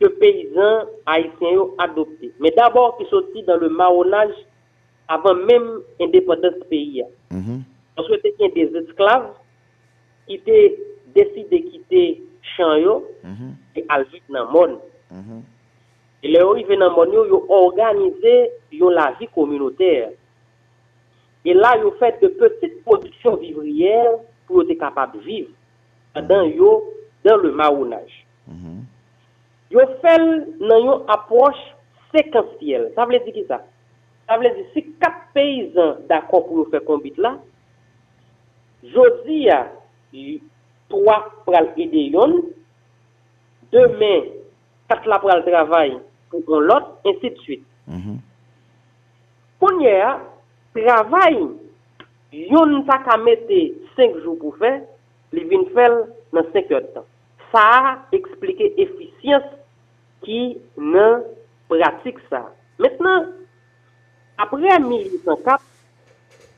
que paysans haïtiens ont adopté. Mais d'abord, qui sorti dans le marronnage avan menm independent peyi ya. Mm -hmm. An souwete gen des esklav ki te deside kite chan yo mm -hmm. e aljit nan moun. Mm -hmm. E le mhm. mhm. yo ive nan moun yo yo organize yo la vi kominoter. E la yo fet de petite produksyon vivriyer pou yo te kapab viv. Dan yo, dan le maounaj. Yo fel nan yo aproche sekansyel. Sa vle di ki sa? Sa vle di, si kat peyizan d'akon pou yo fè konbit la, jodi ya, 3 pral ede yon, demen, 4 la pral travay pou kon lot, ensi de suite. Mm -hmm. Konye ya, travay, yon ta kamete 5 jou pou fè, li vin fèl nan 5 yo tan. Sa a eksplike efisyans ki nan pratik sa. Mètnen, après 1804,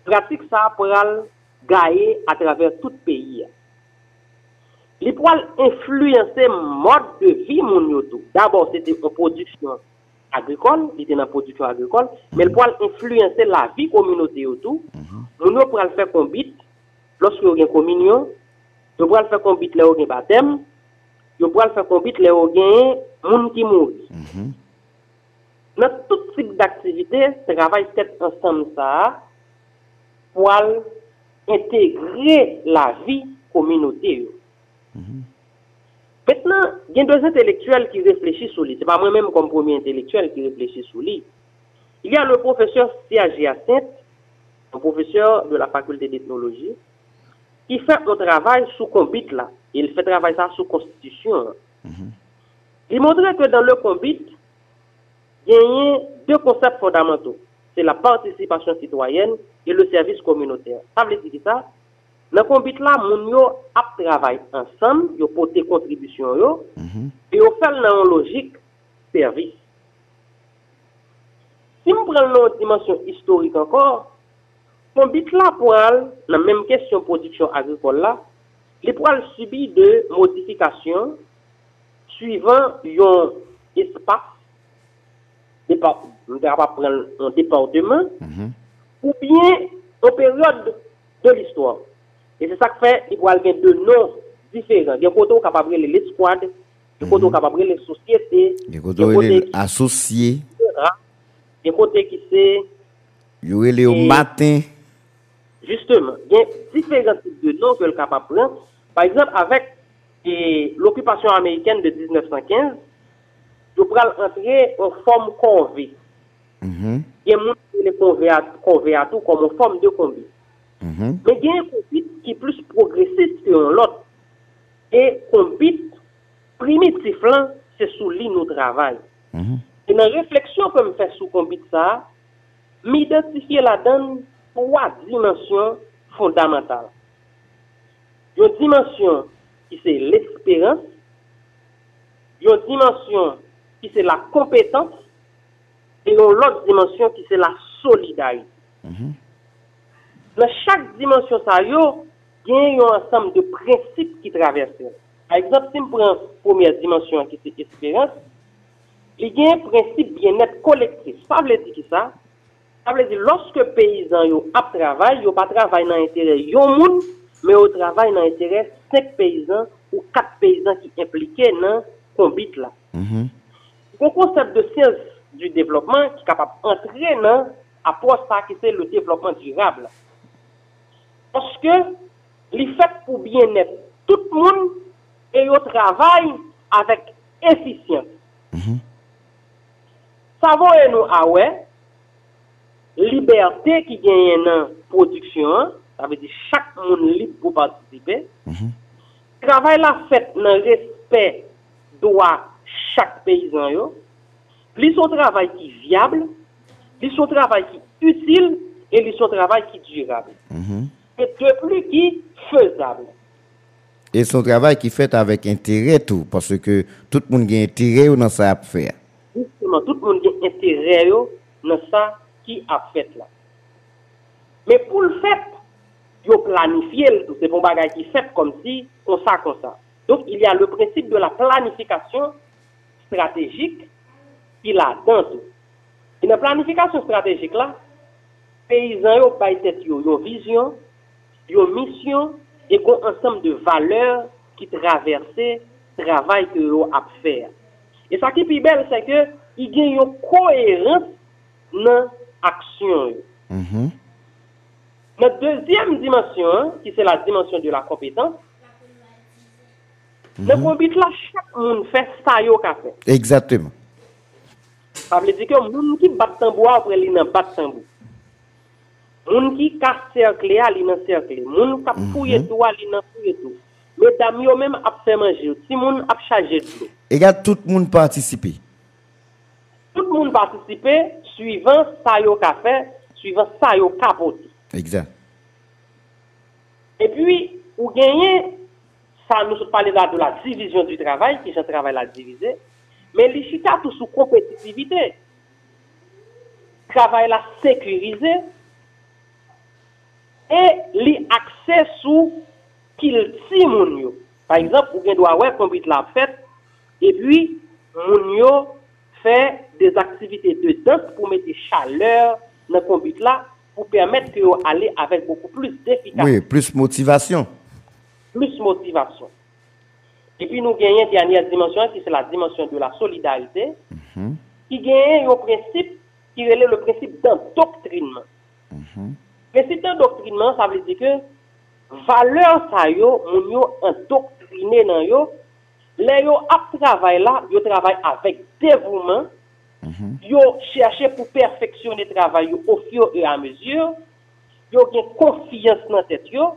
pratique ça pral gagner à travers tout le pays. Les poils influencer mode de vie mon D'abord, c'était une production agricole, il était dans production agricole, mais le poil influencer la vie communautaire autour. Mon yo pour faire combit lorsque y a une communion, yo pour faire combit là y a baptême, yo pour faire combit là y a moun qui mourit. Nan tout tip d'aktivite, travay set ansam sa, pou al integre la vi kominote mhm. yo. Mm -hmm. Petnen, gen doz intelektuel ki reflechi sou li. Se pa mwen menm kom promi intelektuel ki reflechi sou li. Il y a le professeur Siaji Asset, un professeur de la faculté d'ethnologie, ki fè un travay sou kombit la. Il fè travay sa sou konstitisyon. Mm -hmm. Il montre que dans le kombit, genye de konsept fondamental. Se la participasyon sitwayen e le servis kominoter. Sa vle di ki sa, nan konbit la, moun yo ap travay ansam, yo pote kontribisyon yo, mm -hmm. e yo fel nan yon logik servis. Si moun pral nan yon dimensyon historik ankor, konbit la pou al, nan menm kesyon produksyon agrikol la, li pou al subi de modifikasyon suivant yon espas va prendre un département, mm ou bien une période de l'histoire. Et c'est ça qui fait qu'il y a de noms différents. Il y a des capable de l'escouade, il y a des capable de les sociétés, il y a des associés. Il y a côté qui c'est. Il y a au matin. Justement, il y a différents types de noms que le capable de prendre. Par exemple, avec l'occupation américaine de 1915, yo pral antre an form konve. Mm -hmm. Gen moun se le konve atou komon form de konve. Mm -hmm. Men gen yon konbit ki plus progresist ki yon lot. E konbit primitif lan se sou li nou travay. Mm -hmm. E nan refleksyon pou m fè sou konbit sa, mi identifiye la dan pwa dimensyon fondamental. Yon dimensyon ki se l'esperans, yon dimensyon ki se la kompetans, e yon lot dimensyon ki se la solidarite. Mm -hmm. Nan chak dimensyon sa yo, gen yon ansam de prinsip ki traverse. A exemple, si m pren premier dimensyon ki se esperans, li gen prinsip bien net kolektif. Pa vle di ki sa, pa vle di loske peyizan yo ap travay, yo pa travay nan entere yon moun, men yo travay nan entere 5 peyizan ou 4 peyizan ki implike nan konbit la. Mm -hmm. Un concept de science du développement qui est capable d'entrer dans approche ça qui c'est le développement durable. Parce que les fait pour bien-être tout le monde et au travail avec efficience. Mm-hmm. Savons-nous, ah ouais, liberté qui gagne dans production, ça veut dire chaque monde libre pour participer. Mm-hmm. Travail la fait dans respect droit chaque paysan yo. Li son travail qui viable, li son travail qui utile et li son travail qui durable. Mm Et de plus qui faisable. Et son travail qui fait avec intérêt tout, parce que tout le monde a intérêt dans ça à faire. Justement, tout le monde a intérêt dans ça qui a fait là. Mais pour le fait, il faut planifier, c'est bon bagage qui fait comme si, comme ça, comme ça. Donc, il y a le principe de la planification strategik ki la dantou. E nan planifikasyon strategik la, peyizan yo baytet yo yo vizyon, yo misyon, e kon ansam de valeur ki traverse travay ke yo ap fèr. E sa ki pi bel se ke, i gen yo koherent nan aksyon yo. Mm -hmm. Nan dezyem dimensyon, ki se la dimensyon de la kompetans, le combat là, chaque monde fait ça yo fait. Exactement. Ça veut dire que les gens qui battent tambour après, ils ne battent tambour. Moun qui casse cercle, ali nan cercle. Moun qui fouille tout, ali nan fouille tout. Mesdames, yo même a fait manger. Si moun a de l'eau. Et tout le monde participer. Tout le monde participer suivant ça yo ka fait, suivant ça yo capote. Exact. Et puis, ou gagner, ça nous parle là de la division du travail, qui est un travail la diviser, mais les tout sous compétitivité. Travail la sécurisé, et les accès sous qu'il moun Par exemple, vous doit combien la fête et puis moun fait des activités de danse pour mettre chaleur dans le là pour permettre que aller avec beaucoup plus d'efficacité. Oui, plus motivation. Plus motivation. Et puis nous gagnons une dernière dimension qui c'est la dimension de la solidarité mm qui gagne un principe qui est le principe d'endoctrinement. Mm mais c'est un doctrinement, ça veut dire que valeur ça yo, moun yo endoctriné nan yo, les yo ap travail là, yo travail avec dévouement, mm yo chercher pour perfectionner le travail au fur et à mesure, yo gen confiance dans tête yo,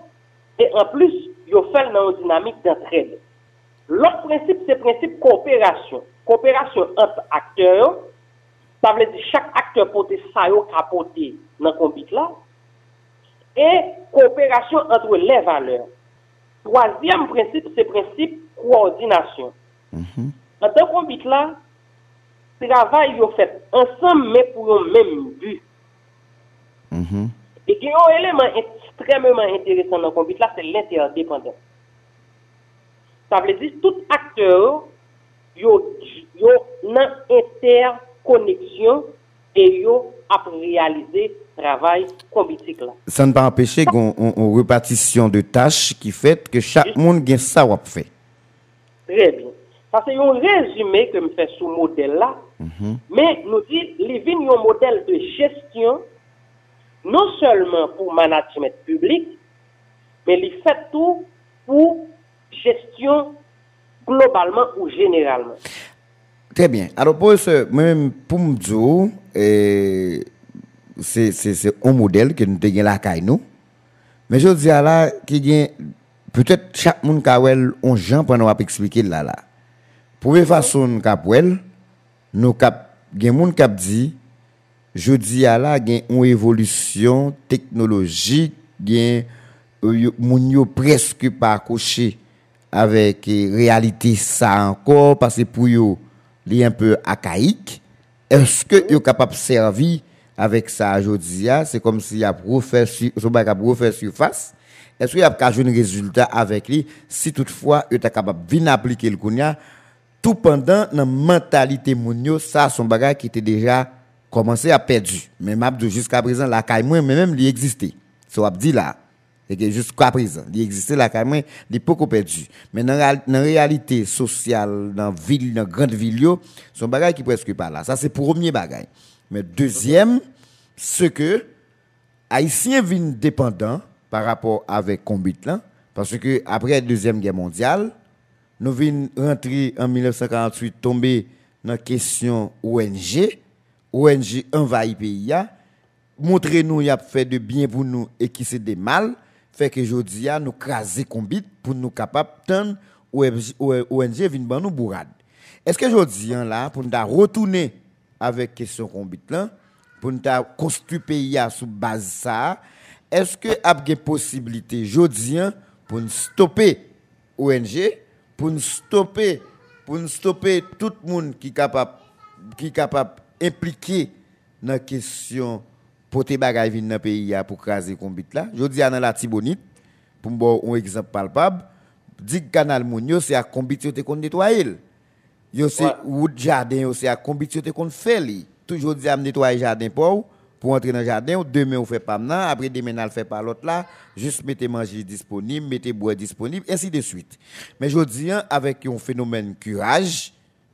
E an plus, yo fel nan yon dinamik d'entraide. Lòk prinsip, se prinsip koopérasyon. Koopérasyon ant akteur, ta vle di chak akteur pote sayo kapote nan konbit la, e koopérasyon antre le valeur. Troasyem prinsip, se prinsip koordinasyon. Mm -hmm. An tan konbit la, travay yo fet ansam men pou yon men bu. Mm -hmm. E gen yon eleman eti extrêmement intéressant dans le là, c'est l'interdépendance. Ça veut dire que tout acteur yo, yo une interconnexion et yo a réaliser travail combitique là. Ça ne pas empêcher qu'on une répartition de tâches qui fait que chaque monde gagne ça ou fait. Très bien. Parce que un résumé que me fait sous modèle là, mhm. mais nous dit les vignes un modèle de gestion non seulement pour management public, mais il fait tout pour gestion globalement ou généralement. Très bien. Alors, pour ce, même pour me dire, c'est un modèle que nous avons là nous. Mais je dis là, qu'il peut-être chaque monde qui a un gens pour nous expliquer là là. Pour une façon capwell, nous cap gen monde qui dit je dis à là gen une évolution technologique, gen moun yo presque pas coché avec réalité ça encore parce que pour yo li un peu archaïque. Est-ce que yo capable de servir avec ça aujourd'hui, c'est comme s'il y a refait surface. Est-ce qu'il y a un résultat avec lui si toutefois il est capable de appliquer le tout pendant la mentalité ça, son bagage qui était déjà commencé à perdre. Mais jusqu'à présent, la caille mais même, il existait. Ça, dit là. Et jusqu'à présent, il existait la caille il est beaucoup perdu. Mais dans la réalité sociale, dans la ville, dans la grande ville, son bagage qui presque pas là. Ça, c'est pour premier bagage. Mais deuxième, ce que Haïtien viennent dépendant par rapport avec Combit là, parce que après la Deuxième Guerre mondiale, nous venons rentrer en 1948, tomber dans la question ONG. ONG envahit pays, montrer nous y a fait de bien pour nous et qui c'est de mal, fait que aujourd'hui nous craser Combit pour nous capable de ONG vient nous bourrade. Est-ce que aujourd'hui là pour nous retourner avec question Combit là, pour nous construire pays sous base ça, est-ce que a des possibilités aujourd'hui pour nous stopper ONG, pour nous stopper, pour nous stopper tout le monde qui capable, qui capable impliqué dans la question pour te bagay dans le pays pour craser combit là. Je dis dans la Tibonite, pour me un exemple palpable, dit canal Mounio, c'est à combit te qu'on nettoyer. Yo c'est route jardin, c'est à combit te qu'on fait Toujours dit à nettoyer jardin pour pour entrer dans le jardin, demain on fait pas maintenant, après demain on fait pas l'autre là, juste mettez manger disponible, mettez boire disponible, ainsi de suite. Mais je dis, avec un phénomène curage,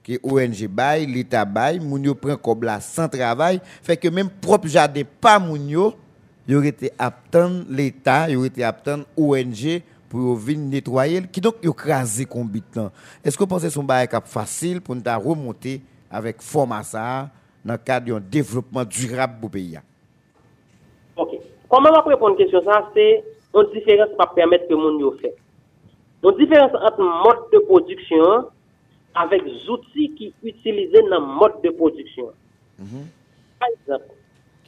que ONG bail, l'État bail, moun yo prend là sans travail, fait que même propre jardin pas moun yo, y aurait été attendre l'État, y aurait été attendre ONG pour venir nettoyer, qui donc yo craser combit Est-ce que vous pensez que c'est un facile pour nous remonter avec formation dans le cadre d'un développement durable pour le pays? Ok. Comment vais répondre à question ça? C'est une différence qui permettre que le monde fait. Une différence entre mode de production avec outils qui utilisés dans le mode de production. Mhm. Par exemple,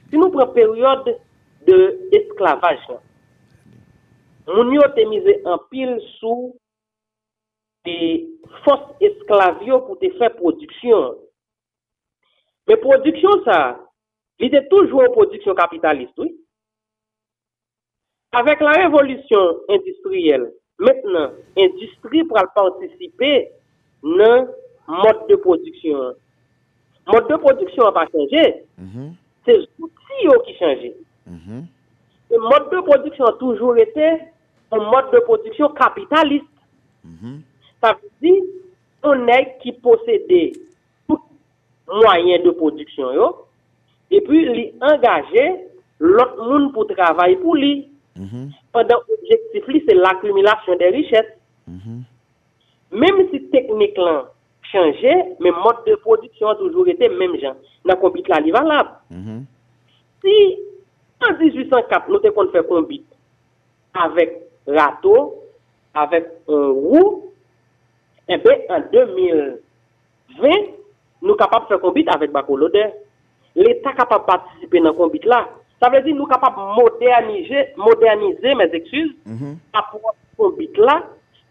si nous prenons une période d'esclavage, moun yo te misé en pile sous des forces esclaves pour te faire production. Mais production, ça, il était toujours une production capitaliste, oui. Avec la révolution industrielle, maintenant, l'industrie pourra participer nan mod de produksyon. Mod de produksyon an pa chanje, mm -hmm. se zouti yo ki chanje. Mm -hmm. Le mod de produksyon an toujou rete an mod de produksyon kapitalist. Mm -hmm. Sa visi, an ek ki posede tout mwayen de produksyon yo, epi li engaje lot moun pou travay pou li. Mm-hmm. Pendan objektif li, se l'akumilasyon de richet. Mm-hmm. Mem si teknik lan chanje, men mod de produksyon toujou ete menm jan. Nan konbit la li valab. Mm -hmm. Si an 1804 nou te kon fè konbit avèk rato, avèk euh, rou, eh ebe an 2020 nou kapap fè konbit avèk bako lode. L'Etat kapap patisipe nan konbit la. Sa vle di nou kapap modernize, modernize mes eksus, mm -hmm. apou konbit la,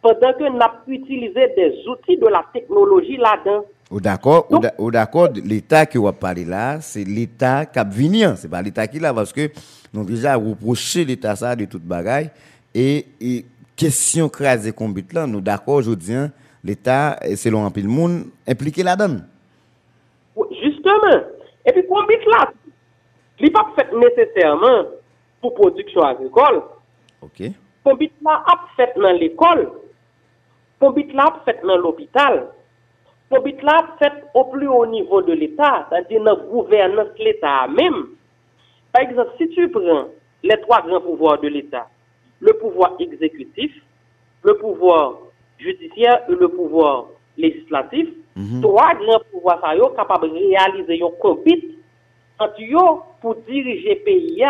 pendant que nous avons utilisé des outils de la technologie là-dedans. D'accord, ou d'accord, l'État qui va parler là, c'est l'État qui a ce n'est pas l'État qui là, parce que nous avons déjà reproché l'État ça de toute bagaille. Et, et question de combat là, nous d'accord aujourd'hui, hein, l'État, selon un peu le monde, impliqué là-dedans. Justement. Et puis, combien là, il n'est pas fait nécessairement pour production agricole. OK. Combien là a fait dans l'école. Pobit la ap fèt nan l'opital. Pobit la ap fèt o pli o nivou de l'Etat, sa di nan gouvernans l'Etat amèm. Par exemple, si tu pren les trois grands pouvoirs de l'État, le pouvoir exécutif, le pouvoir judiciaire et le pouvoir législatif, mm -hmm. trois grands pouvoirs ça sont capables de réaliser un compite entre eux pour diriger le pays.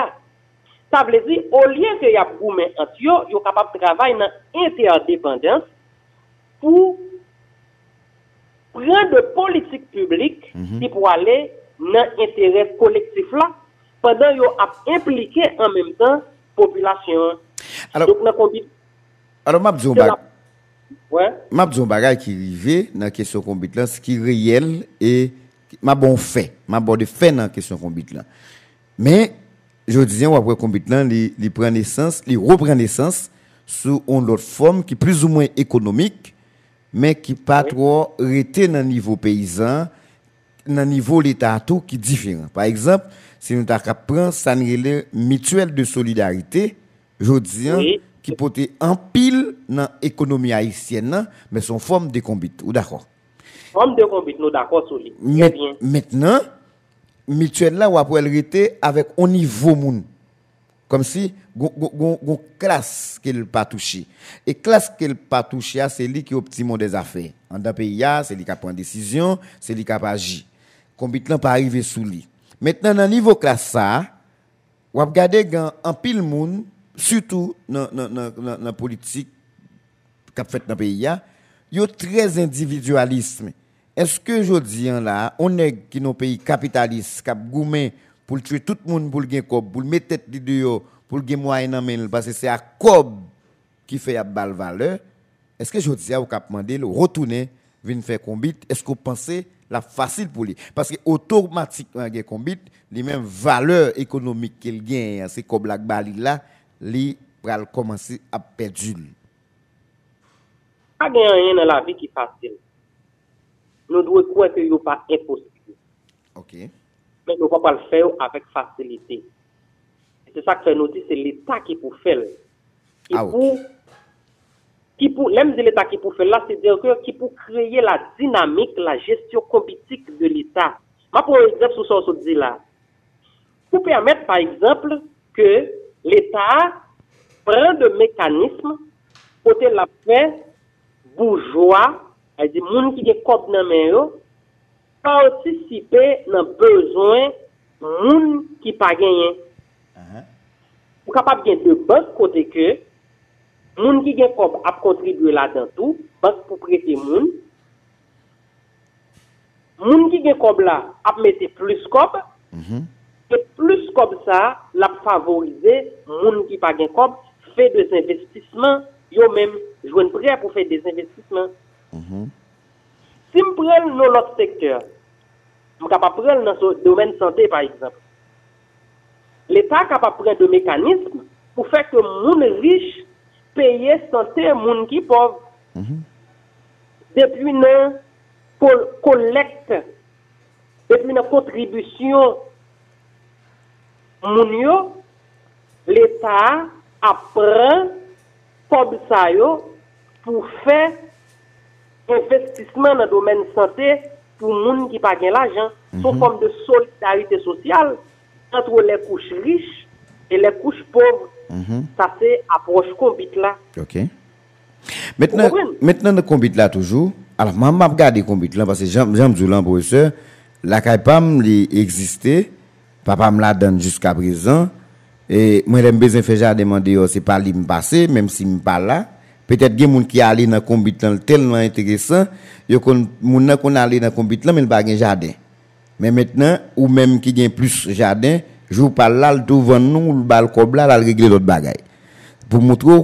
Ça veut dire, au lieu qu'il y a gourmet entre eux, ils sont capables de travailler dans interdépendance pour prendre de politiques publiques mhm. qui pour aller dans l'intérêt collectif là, pendant qu'ils ont impliqué en même temps la population. Alors, Donc, alors, Ouais. M'a dit un bagage qui arrivé dans la question combat là, ce qui est réel et m'a bon fait, m'a bon de fait dans la question combat là. Mais je disais après combat là, il prend naissance, il reprend naissance sous une autre forme qui est plus ou moins économique mais qui pas trop rester dans niveau paysan, dans niveau l'État tout qui est différent. Par exemple, si nous avons ça mutuelle de solidarité, je dis, hein, qui peut être en pile dans l'économie haïtienne, mais son forme de combat. Ou d'accord? Forme de combat, nous d'accord sur lui. Maintenant, mutuelle là, on va rester avec un niveau moun. Comme si, une classe qu'elle pas touché. Et classe qu'elle pas touché, c'est lui qui optime des affaires. En d'un pays, c'est lui qui prend décision, c'est lui qui agit. Combien de pas arriver sous lui. Maintenant, dans le niveau classe ça, on va regarder en pile monde, surtout dans la politique qu'a fait dans le pays, il y a très individualisme. Est-ce que je dis là, on est qui nos pays capitalistes, cap goumé pour tuer tout le monde, pour le cob, pour le mettre tête de dehors, pour le gagner moyen en main, parce que c'est à cob qui fait la balle valeur. Est-ce que je dis à vous demander, retourner, venir faire combat, est-ce que vous pensez la facile pour lui? Parce que automatiquement, il combat, les mêmes valeurs économiques qu'il gagne, c'est comme la balle là, il va commencer à perdre. Pas gagner dans la vie qui est facile. Nous devons croire que n'est pas impossible. OK. Mais nous ne pouvons pas le faire avec facilité. C'est ça que fait nous dire, c'est l'État qui peut faire. Qui ah, pour, qui pour, l'aime de l'État qui peut faire là, c'est dire que qui peut créer la dynamique, la gestion politique de l'État. Je pour exemple sur ce que dit là. Pour permettre, par exemple, que l'État prenne de mécanismes pour la paix bourgeois dit, moun qui est cop nan men partisipe nan bezwen moun ki pa genyen. Uh -huh. Ou kapap gen de bas kote ke, moun ki gen kob ap kontribuye la dan tou, bas pou prete moun. Moun ki gen kob la ap mette plus kob, uh -huh. e plus kob sa la favorize moun ki pa gen kob, fe des investisman, yo men jwen pre pou fe des investisman. Uh mm-hmm. -huh. Si je prends dans l'autre secteur, je suis capable de prendre dans le domaine de santé, par exemple. L'État est capable de prendre des mécanismes pour faire que les gens riches payent santé les gens qui pauvres. Mhm. Depuis la collecte, depuis la contribution, l'État apprend comme ça pour faire investissement dans le domaine santé pour les gens qui n'ont pas l'argent, mm sous forme de solidarité sociale entre les couches riches et les couches pauvres. Mhm. Ça, c'est approche combite là. Ok. Maintenant, maintenant le combite là toujours. Alors, je vais regarder le combite là parce que j'aime le professeur. La CAIPAM existait. Papa me l'a donné jusqu'à présent. Et moi, j'ai besoin de faire demander, oh, c'est pas lui me même si me pas là. Peut-être qu'il y a gens qui allent dans le combat tellement intéressant, il y a dans le combat mais ils n'ont pas de jardin. Mais maintenant, ou même qui a plus de jardin, je vous parle là, le tout nous, le bal cob là, régler d'autres bagailles. Pour montrer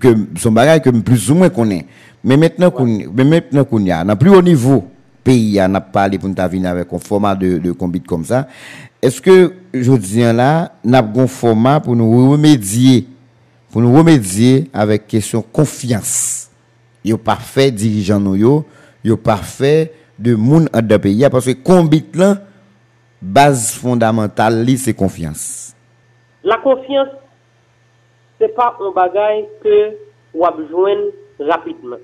que son bagage que plus ou moins connaît. Mais maintenant qu'on mais maintenant qu'on y a, dans plus haut niveau pays, on a parlé pour nous venir avec un format de, de combat comme ça. Est-ce que je dis là, nous avons un format pour nous remédier pour nous remédier avec question confiance. Yo parfait dirigeant nous yo, yo parfait de monde deux pays parce que combien là base fondamentale c'est confiance. La confiance c'est pas un bagage que ou besoin rapidement.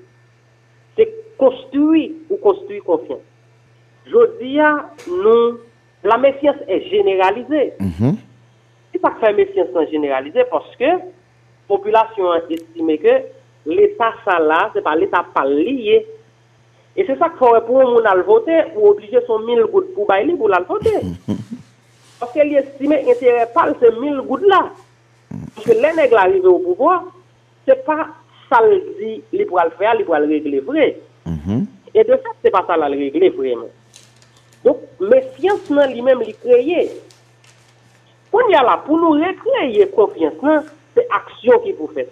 C'est construire ou construire confiance. Je dis nous la méfiance est généralisée. Mm -hmm. C'est pas que faire méfiance généralisée parce que population a estimé que l'État ça là, c'est pas l'État pas lié. Et c'est ça qu'il faut pour moun al voter ou obliger son 1000 gouttes pour bailler pour la voter. <laughs> Parce qu'il estime intérêt pas ces 1000 gouttes là. Parce que les nègres arrivent au pouvoir, c'est pas ça le dit, il pour le faire, il pour le régler vrai. Mm-hmm. Et de fait, c'est pas ça le régler vraiment. Donc, méfiance lui-même, il créé. Quand il y a là, pour nous recréer confiance, c'est action qui vous fait.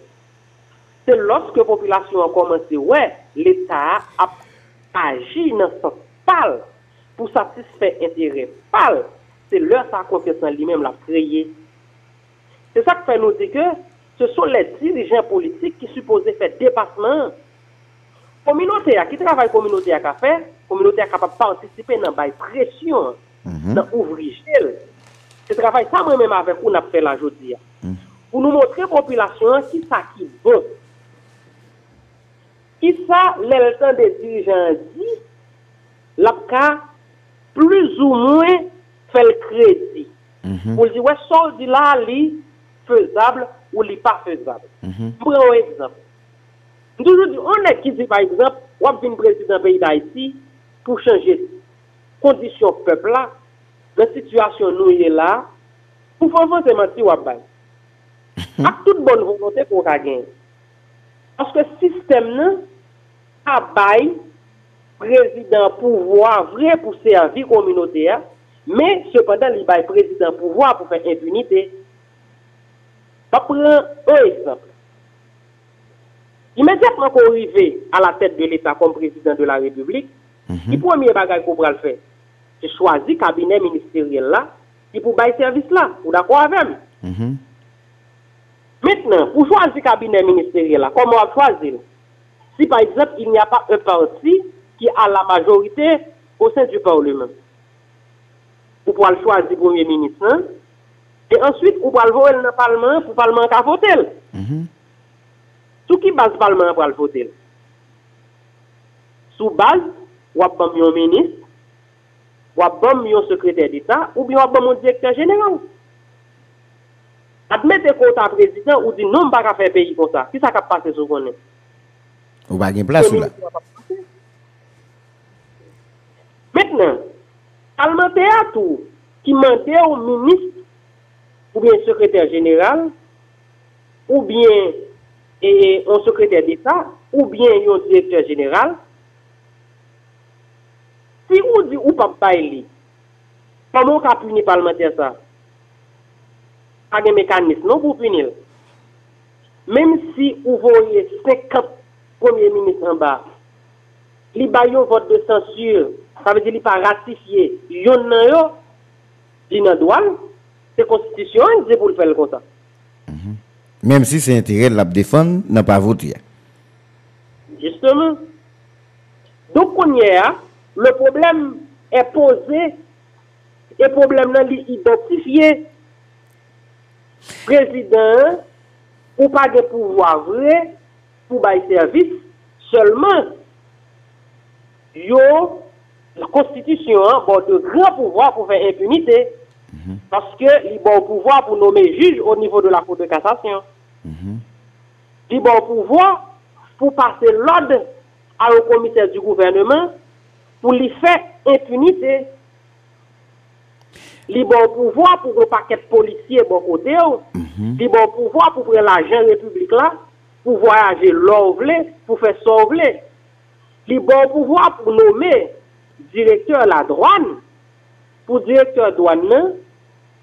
C'est lorsque la population a commencé, ouais, l'État a agi dans ce pâle pour satisfaire intérêt pâle. C'est leur sa confiance en lui-même l'a créé. C'est ça qui fait nous dire que ce sont les dirigeants politiques qui supposaient faire dépassement communauté qui travaille communauté à faire, communauté capable de participer dans la pression, mhm. dans l'ouvrier. Ce travail, ça moi-même avec vous, on a fait la journée. pou nou montre populasyon ki sa ki bon. Ki sa lèl tan de dirijan di, lap ka plus ou mwen fel kredi. Mm -hmm. Ou di wè sol di la li fezable ou li pa fezable. Mm -hmm. Mwen wè exemple. Doujou di, on ek ki di par exemple, wap vin prezident peyi da iti pou chanje kondisyon pepla, la situasyon nou ye la, pou fon fon seman ti wap bay. ak tout bon volonté kon ka gen. Paske sistem nan, abay, prezident pouvoi, vre pou se anvi kominote ya, men sepadan li bay prezident pouvoi pou fè impunite. Pa pren un exemple. Imediatman kon rive a la tèt de l'État kon prezident de la République, mm -hmm. ki premier bagay kon pral fè, se chwazi kabinet ministeriel la, ki pou bay servis la, ou da kwa avèm. Mm-hmm. Maintenant, pour choisir le cabinet ministériel comment on choisir Si par exemple, il n'y a pas un parti qui a la majorité au sein du Parlement, vous pouvez choisir le premier ministre, hein? et ensuite, vous pouvez le voir dans le Parlement pour le Parlement qui a voté. Sous qui base Parlement pour le voter Sous base, ou un ministre, ou un secrétaire d'État, ou bien un directeur général. Admettez qu'on un président ou dit non, pas faire pays comme ça. Qui ça va passer sur vous Ou pas de place là? Maintenant, parlementaire tout qui mandait au ministre ou bien secrétaire général ou bien et un secrétaire d'État ou bien un directeur général, si vous dites ou pas bailler, comment on peut punir parlementaire ça Pas de mécanisme non pour punir. Même si vous voyez 50 premiers ministres en bas, li un vote de censure, ça veut dire qu'il pas ratifié, yon nan yo, li nan douane, c'est constitution, c'est pour le faire comme ça. Même si c'est intérêt de la défendre, n'a pas voté. Justement. Donc, on y a, le problème est posé, et le problème est identifié. Président, ou pas de pouvoir vrai pour bailler service, seulement, yo, la Constitution, bon, de grands pouvoirs pour faire impunité. Parce que il a le pouvoir pour nommer juge au niveau de la Cour de cassation. Il a le pouvoir pour passer l'ordre au commissaire du gouvernement pour lui faire impunité. A le pouvoir pour un paquet de policiers bon côté. Le pouvoir pour prendre l'argent république là, pour voyager l'envelé, pour faire sauver. A le pouvoir pour nommer directeur de la douane, pour directeur douane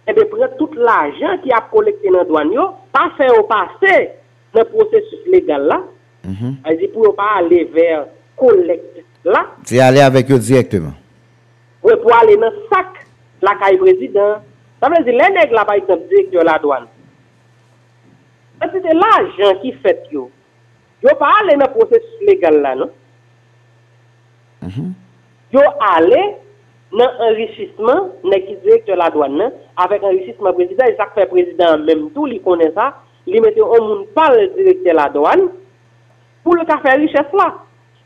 et bien, prendre tout l'argent qui a collecté dans la douane, pas faire passer dans le processus légal là, mm pour pas aller vers collecte là. C'est aller avec eux directement. Oui, pour aller dans le sac, la caille président. Ça veut dire, les nègres là, par exemple, directeur de la douane. C'est l'argent qui fait, yo. Yo pas aller dans le processus légal là, non? Mm Yo aller dans enrichissement, qui directeur de la douane, avec enrichissement président, et ça fait président même tout, il connaît ça, il met au monde pas le directeur de la douane, pour le faire richesse là.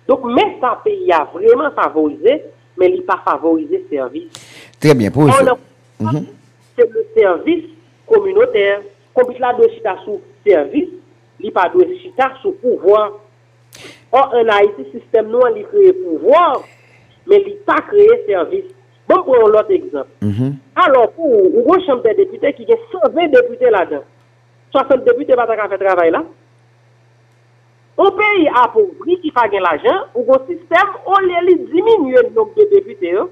Donc, mais ça pays a vraiment favorisé, mais il n'a pas favorisé le service. Très bien, pour ça. Mhm. C'est le service communautaire. Comme il a de chita sous service, il n'a pas de chita sous pouvoir. Or, en Haïti, le système nous, il crée pouvoir mais il pas créé service. Bon, pour l'autre exemple. Mhm. Alors, pour une chambre des députés qui a 120 députés là-dedans, 60 députés pas faire travail là. Un pays appauvri qui fait l'argent, ou un système, on les diminue le nombre de députés, hein.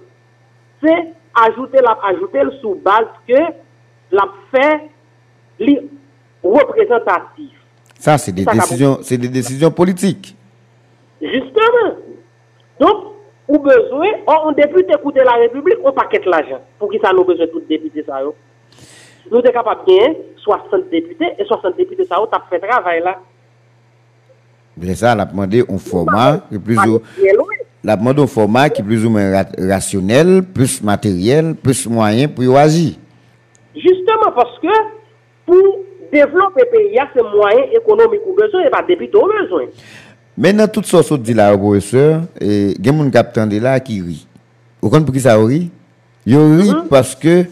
c'est ajouter la ajouter sous base que la fait représentatif. Ça, c'est des, décisions, c'est des décisions politiques. Justement. Donc, ou besoin, on député écouter la République, on paquet l'argent. Pour qui ça nous besoin de députés ça Nous sommes capables de gagner 60 députés et 60 députés ça, on fait travail là. C'est ça, la demandé un format qui plus ou la demandé un format qui est plus ou moins rationnel, plus matériel, plus moyen pour agir. Justement parce que pour développer le pays, c'est moyen économique ou besoin et pas tout besoin. Maintenant, tout ça, ce dit là, professeur, et il y a des gens qui là qui rit. Vous comprenez pour qui ça rit? Il rit mm-hmm. parce que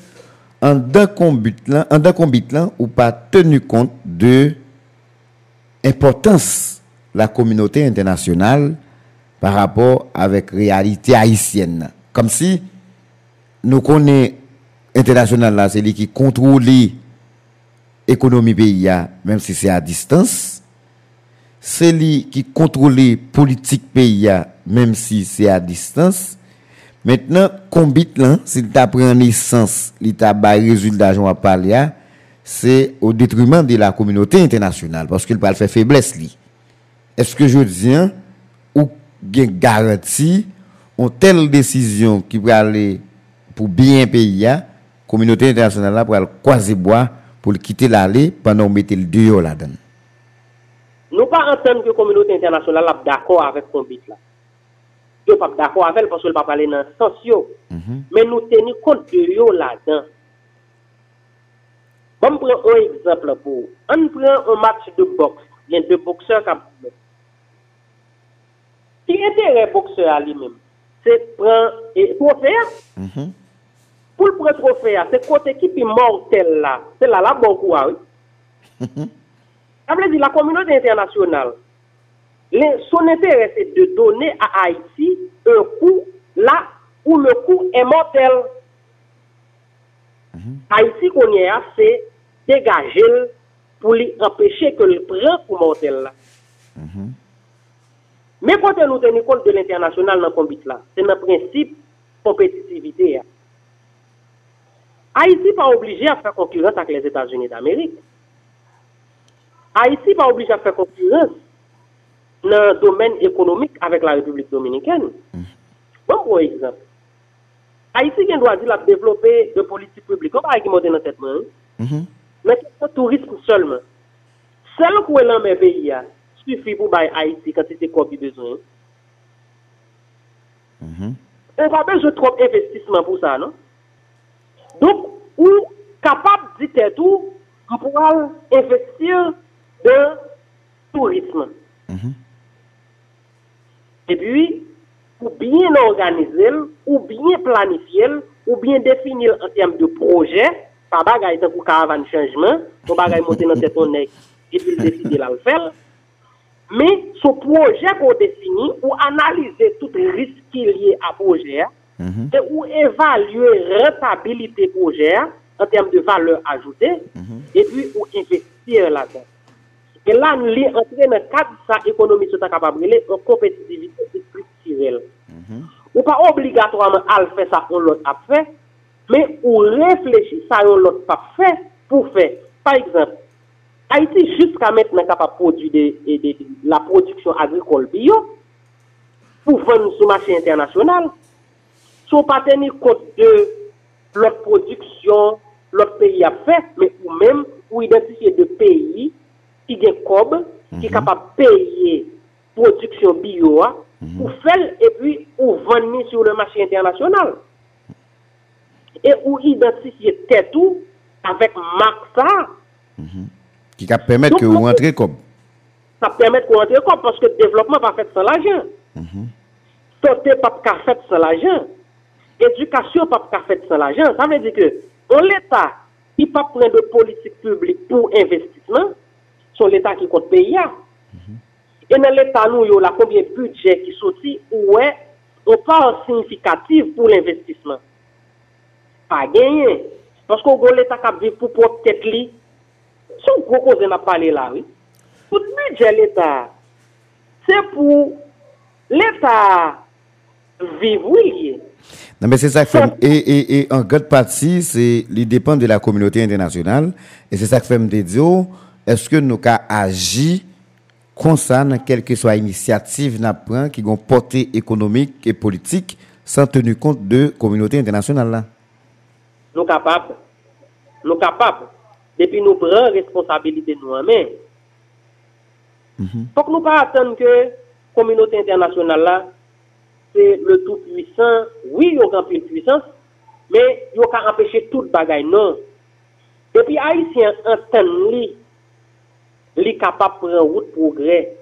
en d'un combat là, en d'un combat là, ou pas tenu compte de importance la communauté internationale par rapport avec réalité haïtienne. Comme si nous connaissons international là, c'est lui qui contrôle l'économie pays, même si c'est à distance. C'est lui qui contrôle politique pays, même si c'est à distance. Maintenant, combien là, s'il t'a pris naissance, il t'a résultat, j'en parler, c'est au détriment de la communauté internationale, parce qu'il peut faire faiblesse. Est-ce que je dis, hein, ou une garantie, une telle décision qui va aller pour bien payer, la communauté internationale pour aller croiser bois, pour quitter l'allée pendant mettre le dehors là-dedans? Nous pas entendre que la communauté internationale est d'accord avec ce bit là. Nous pas d'accord avec elle parce qu'elle ne pas parler dans le sens. Mhm. Mais nous tenons compte de yo là-dedans. Prend un exemple pour. On prend un match de boxe. Il y a deux boxeurs Ki etere bokse a li men? Se pren e, trofea. Mm -hmm. Pou l pre trofea, se kote ki pi mortel la. Se la la bonkou a. Mm -hmm. A vle di la kominote internasyonal. Son etere se de done a Haiti un kou la ou le kou e mortel. Mm -hmm. Haiti konye a se degajel pou li empeshe ke l pre kou mortel la. Mm-hmm. Me kote nou teni kont de l'internasyonal nan kombit la, se nan prinsip kompetitivite ya. Haiti pa oblige a fè konkurent ak les Etats-Unis d'Amerik. Haiti pa oblige a fè konkurent nan domen ekonomik avèk la Republik Dominikèn. Mm. Bon pou ekzamp. Haiti gen do a di la devlopè de politik publik. Kon pa a ki moden nan setman. Men mm -hmm. se tourisme solman. Sel kwen lan men peyi ya, sufi pou bay Haiti kantite kob yi bezon. Mm -hmm. On va bejou trop investisman pou sa, non? Donk, ou kapab dite tou, an pou al investir de tourisme. Mm -hmm. E pi, ou bien organize, ou bien planifiye, ou bien definir an tem de proje, pa bagay tan pou karavan chanjman, pou bagay monten an teton nek, e pi l deside la <laughs> l fel, Men, sou proje kon defini, ou analize tout riski liye a proje, mm -hmm. e ou evalue rentabilite proje, en term de valeur ajoute, mm -hmm. e pi ou investir la den. E la nou li entre nan kat sa ekonomi sou ta kapabrile, an kompetitivite distriktirel. Mm -hmm. Ou pa obligatoirman al fè sa on lot ap fè, men ou reflechi sa on lot pa fè pou fè. Par exemple, Haïti jusqu'à maintenant capable de produire la production agricole bio pour vendre sur le marché international. Si on pas tenir compte de l'autre production, l'autre pays a fait, mais ou même, ou identifier de pays qui ont cob, mm -hmm. qui mhm. sont capables de payer production bio mm -hmm. pour faire et puis ou vendre sur le marché international. Et ou identifier tête avec marque. Mm -hmm. Qui va permettre que vous rentrez comme. Ça permet que vous rentrez comme parce que le développement va fait sans l'argent. Mm Santé pas fait sans l'argent. Éducation pas fait sans l'argent. Ça veut dire que l'État, il pas prendre de politique publique pour investissement, c'est l'État qui compte payer. Mhm. Et dans l'État, nous, il y a combien de budget qui sorti ou est on pas significatif pour l'investissement. Pas gagné. Parce que l'État qui vivre pour propre tête si on propose de parler là, oui, tout le budget l'État, c'est pour l'État vivre, oui. Non, mais c'est ça que fait. Et, et, et en grande partie, c'est, il dépend de la communauté internationale. Et c'est ça que fait me est-ce que nous avons agi comme ça, quelle que soit l'initiative qui ont portée économique et politique, sans tenir compte de la communauté internationale là? Nous capables. Nous capables. Depuis nous prenons responsabilité nous en main. Faut que nous pas attendre que la communauté internationale là, c'est le tout puissant. Oui, il y a une puissance, mais il y a empêcher toute bagaille. Non. Et puis, Haïtien entend li, li capable de prendre route progrès.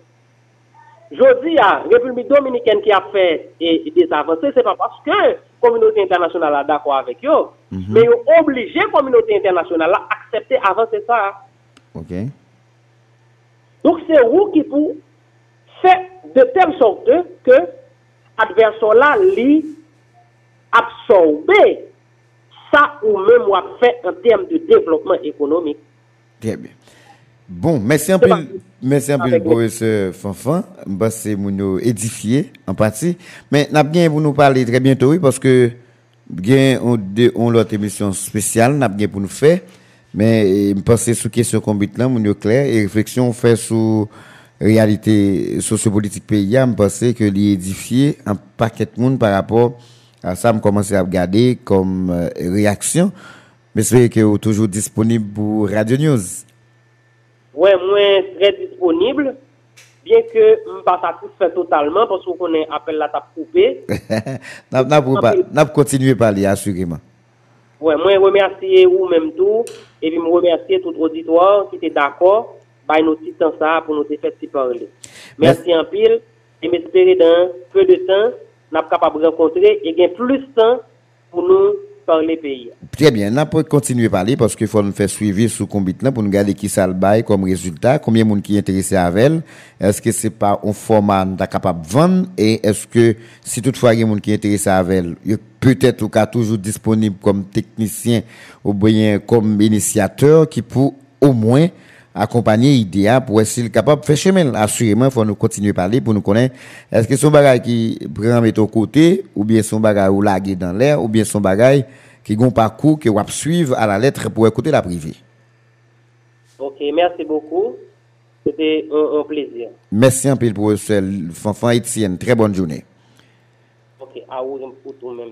Je dis à la République dominicaine qui a fait des avancées, ce n'est pas parce que la communauté internationale est d'accord avec eux, mhm. mais ils ont obligé la communauté internationale à accepter avancer ça. Ok. Donc c'est vous qui pour faire de telle sorte que l'adversaire là, lui, absorber ça ou même fait en termes de développement économique. Très bien. Bon, merci un peu, merci un peu, professeur Fanfan. Bah, c'est nous édifié en partie. Mais n'a bien pour nous parler très bientôt, oui, parce que bien, on, on l'autre émission spéciale, n'a bien pour nous faire. Mais, je pense sur question combat là, mon clair, et réflexion fait sur réalité sociopolitique pays, je pense que l'édifié un paquet de monde par rapport à ça, me commencer à regarder comme euh, réaction. Mais c'est que toujours disponible pour Radio News. Oui, moi, très disponible. Bien que je ne pas satisfait totalement parce qu'on est appel la tape coupée. N'a continué à parler, assurément. Oui, moi, je remercie vous-même tout. Et puis, je remercie tout l'auditoire qui était d'accord. Bah, nous temps ça pour nous faire parler. Merci en pile. Et m'espérer dans peu de temps, nous sommes capables de rencontrer et gagner plus de temps pour nous par les pays. Très bien, on peut continuer à parler parce qu'il faut nous faire suivre sous combit pour nous garder qui ça le bail comme résultat, combien de monde qui est intéressé à elle, est-ce que c'est pas un format capable de vendre? Et est-ce que si toutefois il y a monde qui est intéressé à elle, peut-être ou cas toujours disponible comme technicien ou bien comme initiateur qui pour au moins accompagner l'idée pour essayer capable de faire chemin. Assurément, il faut nous continuer à parler pour nous connaître. Est-ce que son bagage qui prend mettre au côté, ou bien son bagage ou lagué dans l'air, ou bien son bagage qui a un parcours que va suivre à la lettre pour écouter la privée? Ok, merci beaucoup. C'était un, plaisir. Merci un peu, professeur Fanfan Etienne. Très bonne journée. Ok, à vous, pour tout même.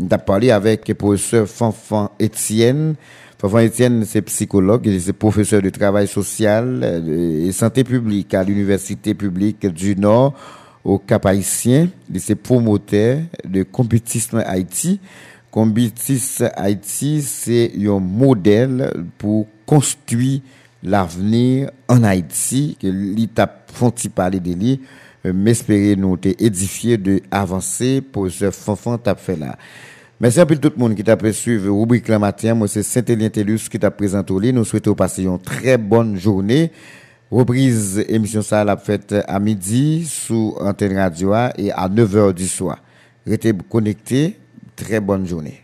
On a parlé avec le professeur Fanfan Etienne. Fanfan Etienne, c'est psychologue, il est professeur de travail social euh, et santé publique à l'Université publique du Nord au Cap Haïtien. Il est promoteur de compétition Haïti. Combitis Haïti, c'est un modèle pour construire l'avenir en Haïti, que l'ITA font parler de lui, euh, m'espérer nous édifier de avancer pour ce fanfan t'a fait là. Merci à tout le monde qui t'a suivre rubrique la matin. Moi, c'est Saint-Élien Télus qui t'a présenté. Nous souhaitons passer une très bonne journée. Reprise émission ça l'a faite à midi sous antenne radio et à 9h du soir. Restez connectés. Très bonne journée.